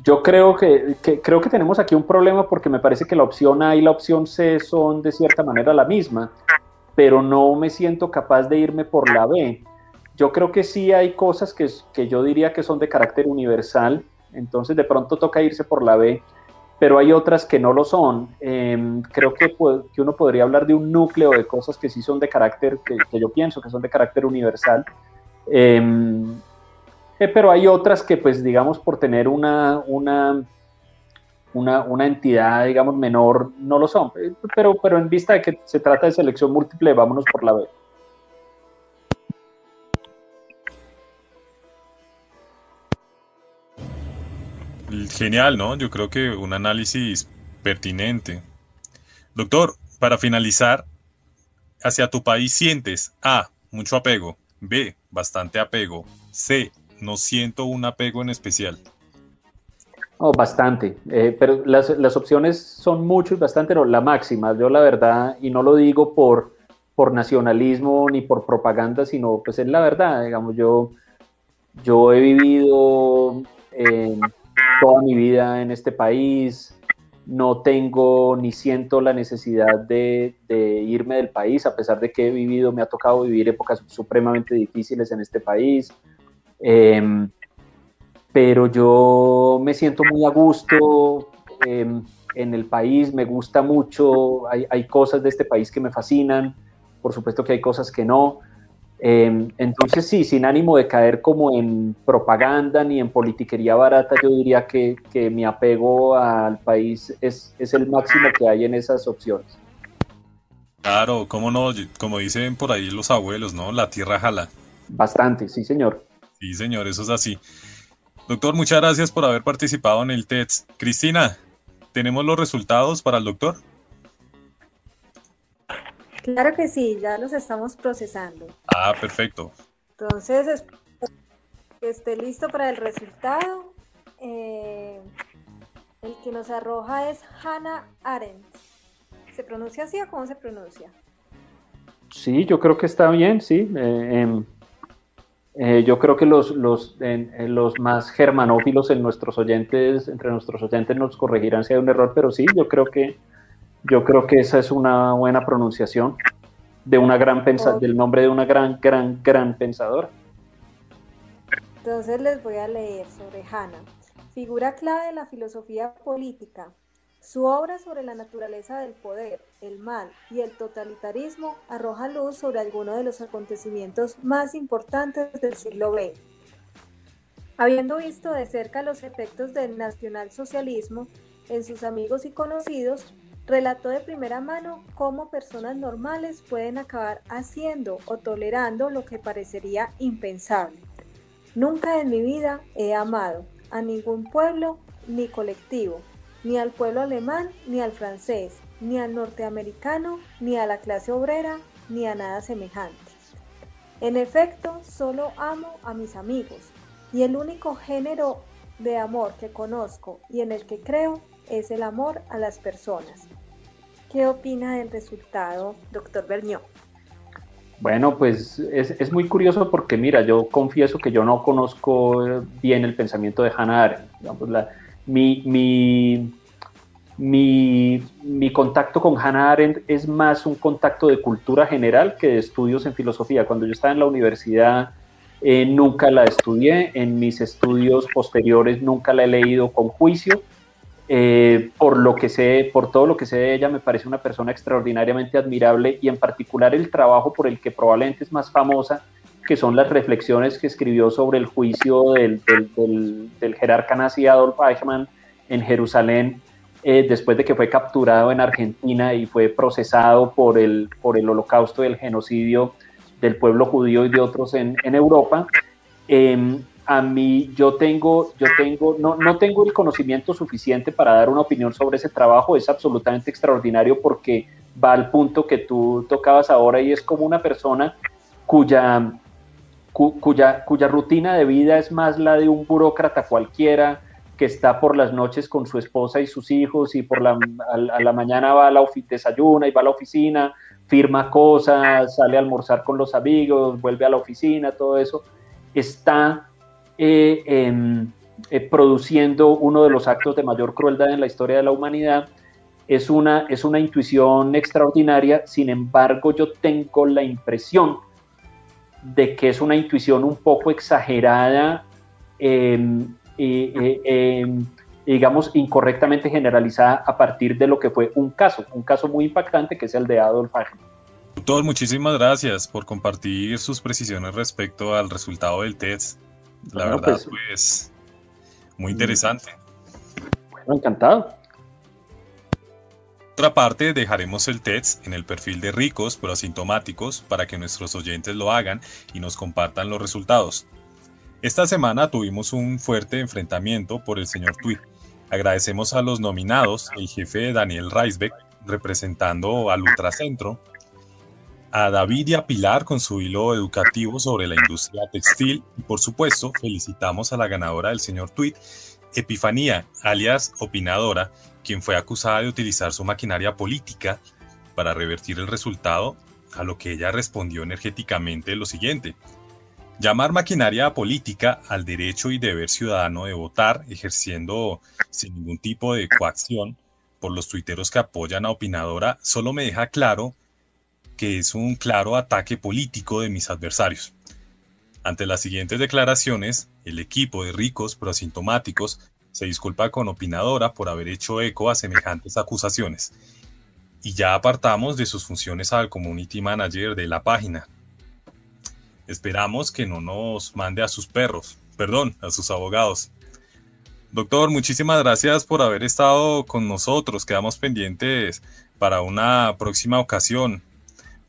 yo creo que, creo que tenemos aquí un problema porque me parece que la opción A y la opción C son de cierta manera la misma, pero no me siento capaz de irme por la B. Yo creo que sí hay cosas que, que yo diría que son de carácter universal, entonces de pronto toca irse por la B, pero hay otras que no lo son. Em, creo que, uno podría hablar de un núcleo de cosas que sí son de carácter, que yo pienso que son de carácter universal. Em, eh, pero hay otras que, pues, digamos, por tener una, una, una, entidad, digamos, menor, no lo son. Eh, pero, pero en vista de que se trata de selección múltiple, vámonos por la B. Genial, ¿no? Yo creo que un análisis pertinente. Doctor, para finalizar, hacia tu país sientes A, mucho apego, B, bastante apego, C, no siento un apego en especial. Oh, bastante, eh, pero las, las, opciones son muchos, bastante, no, la máxima, yo la verdad, y no lo digo por, por nacionalismo ni por propaganda, sino pues es la verdad, digamos, yo, yo he vivido toda mi vida en este país, no tengo ni siento la necesidad de, irme del país, a pesar de que he vivido, me ha tocado vivir épocas supremamente difíciles en este país. Em, pero yo me siento muy a gusto em, en el país, me gusta mucho, hay, hay, cosas de este país que me fascinan, por supuesto que hay cosas que no. Em, entonces sí, sin ánimo de caer como en propaganda ni en politiquería barata, yo diría que, que mi apego al país es, es el máximo que hay en esas opciones. Claro, cómo no, como dicen por ahí los abuelos, ¿no? La tierra jala. Bastante, sí, señor. Sí, señor, eso es así. Doctor, muchas gracias por haber participado en el TEDx. Cristina, ¿tenemos los resultados para el doctor? Claro que sí, ya los estamos procesando. Ah, perfecto. Entonces, que esté listo para el resultado. Eh, el que nos arroja es Hannah Arendt. ¿Se pronuncia así o cómo se pronuncia? Sí, yo creo que está bien, sí. Eh, em, eh, yo creo que los, los, los más germanófilos en nuestros oyentes, entre nuestros oyentes nos corregirán si hay un error, pero sí, yo creo que yo creo que esa es una buena pronunciación de una gran pensa del nombre de una gran, gran, gran pensadora. Entonces les voy a leer sobre Hannah, figura clave de la filosofía política, su obra sobre la naturaleza del poder, el mal y el totalitarismo arroja luz sobre algunos de los acontecimientos más importantes del siglo XX. Habiendo visto de cerca los efectos del nacionalsocialismo en sus amigos y conocidos, relató de primera mano cómo personas normales pueden acabar haciendo o tolerando lo que parecería impensable. Nunca en mi vida he amado a ningún pueblo ni colectivo, ni al pueblo alemán, ni al francés, ni al norteamericano, ni a la clase obrera, ni a nada semejante. En efecto, solo amo a mis amigos, y el único género de amor que conozco y en el que creo es el amor a las personas. ¿Qué opina del resultado, doctor Bernió? Bueno, pues es, muy curioso porque mira, yo confieso que yo no conozco bien el pensamiento de Hannah Arendt. la, mi, mi, mi, contacto con Hannah Arendt es más un contacto de cultura general que de estudios en filosofía. Cuando yo estaba en la universidad eh, nunca la estudié, en mis estudios posteriores nunca la he leído con juicio. Eh, por lo que sé, por todo lo que sé de ella, me parece una persona extraordinariamente admirable y en particular el trabajo por el que probablemente es más famosa, que son las reflexiones que escribió sobre el juicio del, del, jerarca nazi Adolf Eichmann en Jerusalén, eh, después de que fue capturado en Argentina y fue procesado por el, por el holocausto y el genocidio del pueblo judío y de otros en, Europa. Em, a mí yo tengo, yo tengo, no, no tengo el conocimiento suficiente para dar una opinión sobre ese trabajo, es absolutamente extraordinario porque va al punto que tú tocabas ahora y es como una persona cuya cuya, cuya rutina de vida es más la de un burócrata cualquiera que está por las noches con su esposa y sus hijos y por la, a, la mañana va a la desayuna y va a la oficina, firma cosas, sale a almorzar con los amigos, vuelve a la oficina, todo eso, está eh, em, eh, produciendo uno de los actos de mayor crueldad en la historia de la humanidad. Es una, es una intuición extraordinaria, sin embargo yo tengo la impresión de que es una intuición un poco exagerada, em, em, digamos, incorrectamente generalizada a partir de lo que fue un caso, un caso muy impactante que es el de Adolf Eichmann. Doctor, muchísimas gracias por compartir sus precisiones respecto al resultado del test. La verdad, pues, pues, muy interesante. Bueno, encantado otra parte, dejaremos el test en el perfil de ricos pero asintomáticos para que nuestros oyentes lo hagan y nos compartan los resultados. Esta semana tuvimos un fuerte enfrentamiento por el señor Tweet. Agradecemos a los nominados, el jefe Daniel Reisbeck, representando al Ultracentro, a David y a Pilar con su hilo educativo sobre la industria textil y por supuesto felicitamos a la ganadora del señor Tweet, Epifanía, alias Opinadora, quien fue acusada de utilizar su maquinaria política para revertir el resultado, a lo que ella respondió energéticamente lo siguiente. Llamar maquinaria política al derecho y deber ciudadano de votar, ejerciendo sin ningún tipo de coacción por los tuiteros que apoyan a Opinadora, solo me deja claro que es un claro ataque político de mis adversarios. Ante las siguientes declaraciones, el equipo de ricos pero asintomáticos se disculpa con Opinadora por haber hecho eco a semejantes acusaciones. Y ya apartamos de sus funciones al Community Manager de la página. Esperamos que no nos mande a sus perros, perdón, a sus abogados. Doctor, muchísimas gracias por haber estado con nosotros. Quedamos pendientes para una próxima ocasión.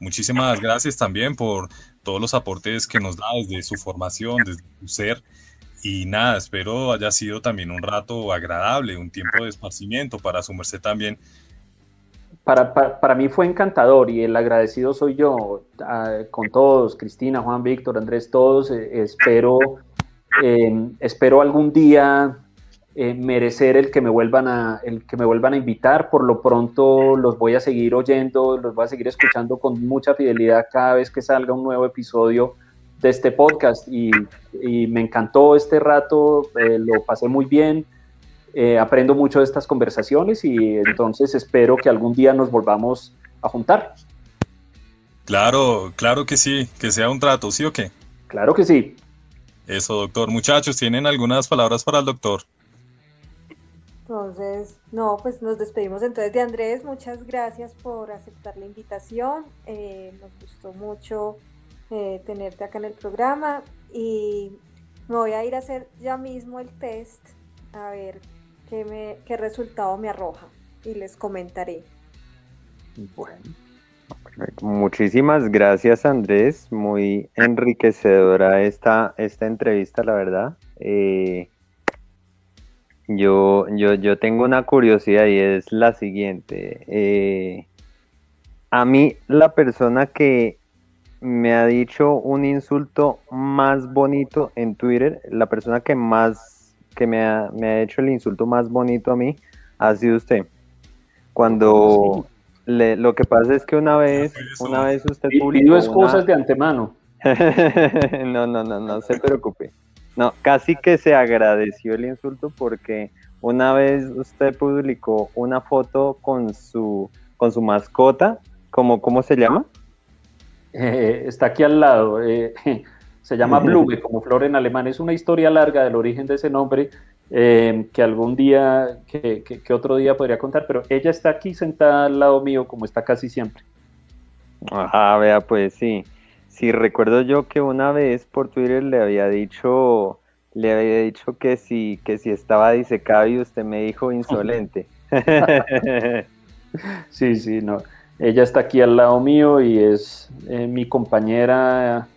Muchísimas gracias también por todos los aportes que nos da desde su formación, desde su ser. Y nada, espero haya sido también un rato agradable, un tiempo de esparcimiento para su merced también. Para, para, mí fue encantador y el agradecido soy yo, ah, con todos, Cristina, Juan, Víctor, Andrés, todos. Eh, espero, eh, espero algún día eh, merecer el que me vuelvan a el que me vuelvan a invitar. Por lo pronto los voy a seguir oyendo los voy a seguir escuchando con mucha fidelidad cada vez que salga un nuevo episodio de este podcast. Y, me encantó este rato eh, lo pasé muy bien eh, aprendo mucho de estas conversaciones y entonces espero que algún día nos volvamos a juntar. Claro claro que sí que sea un trato sí o qué claro que sí. Eso doctor. Muchachos tienen algunas palabras para el doctor entonces, no, pues nos despedimos entonces de Andrés. Muchas gracias por aceptar la invitación. Eh, nos gustó mucho eh, tenerte acá en el programa y me voy a ir a hacer ya mismo el test a ver qué, me, qué resultado me arroja y les comentaré. Bueno. Muchísimas gracias Andrés, muy enriquecedora esta, esta entrevista, la verdad. Eh, yo, yo, yo tengo una curiosidad y es la siguiente. Eh, a mí la persona que me ha dicho un insulto más bonito en Twitter, la persona que más, que me ha, me ha hecho el insulto más bonito a mí, ha sido usted. Cuando le, lo que pasa es que una vez, una vez usted publicó... excusas de antemano. no, no, no, no se preocupe. No, casi que se agradeció el insulto porque una vez usted publicó una foto con su, con su mascota, ¿cómo, cómo se llama? Eh, está aquí al lado. Eh, se llama Blume, como flor en alemán. Es una historia larga del origen de ese nombre eh, que algún día, que, que, otro día podría contar, pero ella está aquí sentada al lado mío, como está casi siempre. Ajá, vea, pues sí. Sí, recuerdo yo que una vez por Twitter le había dicho, le había dicho que si, que si estaba disecado y usted me dijo insolente. sí, sí, no. Ella está aquí al lado mío y es eh, mi compañera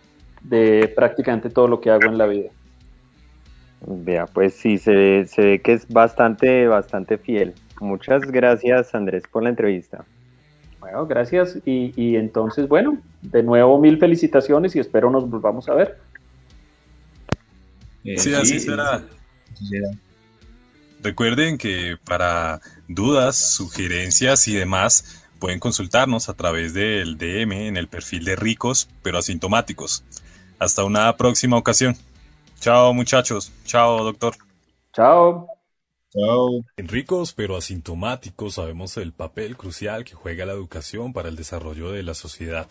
de prácticamente todo lo que hago en la vida. Vea, pues sí, se se ve que es bastante, bastante fiel. Muchas gracias, Andrés, por la entrevista. Bueno, gracias. Y, entonces, bueno, de nuevo mil felicitaciones y espero nos volvamos a ver. Eh, sí, así será. Recuerden que para dudas, sugerencias y demás, pueden consultarnos a través del DM en el perfil de ricos pero asintomáticos. Hasta una próxima ocasión. Chao muchachos. Chao doctor. En ricos pero asintomáticos sabemos el papel crucial que juega la educación para el desarrollo de la sociedad.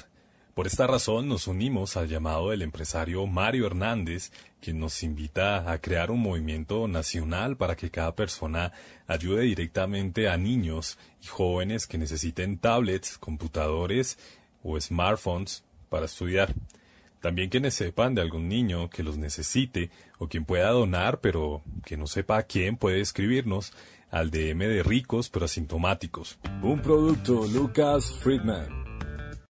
Por esta razón nos unimos al llamado del empresario Mario Hernández, quien nos invita a crear un movimiento nacional para que cada persona ayude directamente a niños y jóvenes que necesiten tablets, computadores o smartphones para estudiar. También quienes sepan de algún niño que los necesite o quien pueda donar pero que no sepa a quién puede escribirnos al DM de ricos pero asintomáticos. Un producto Lucas Friedman.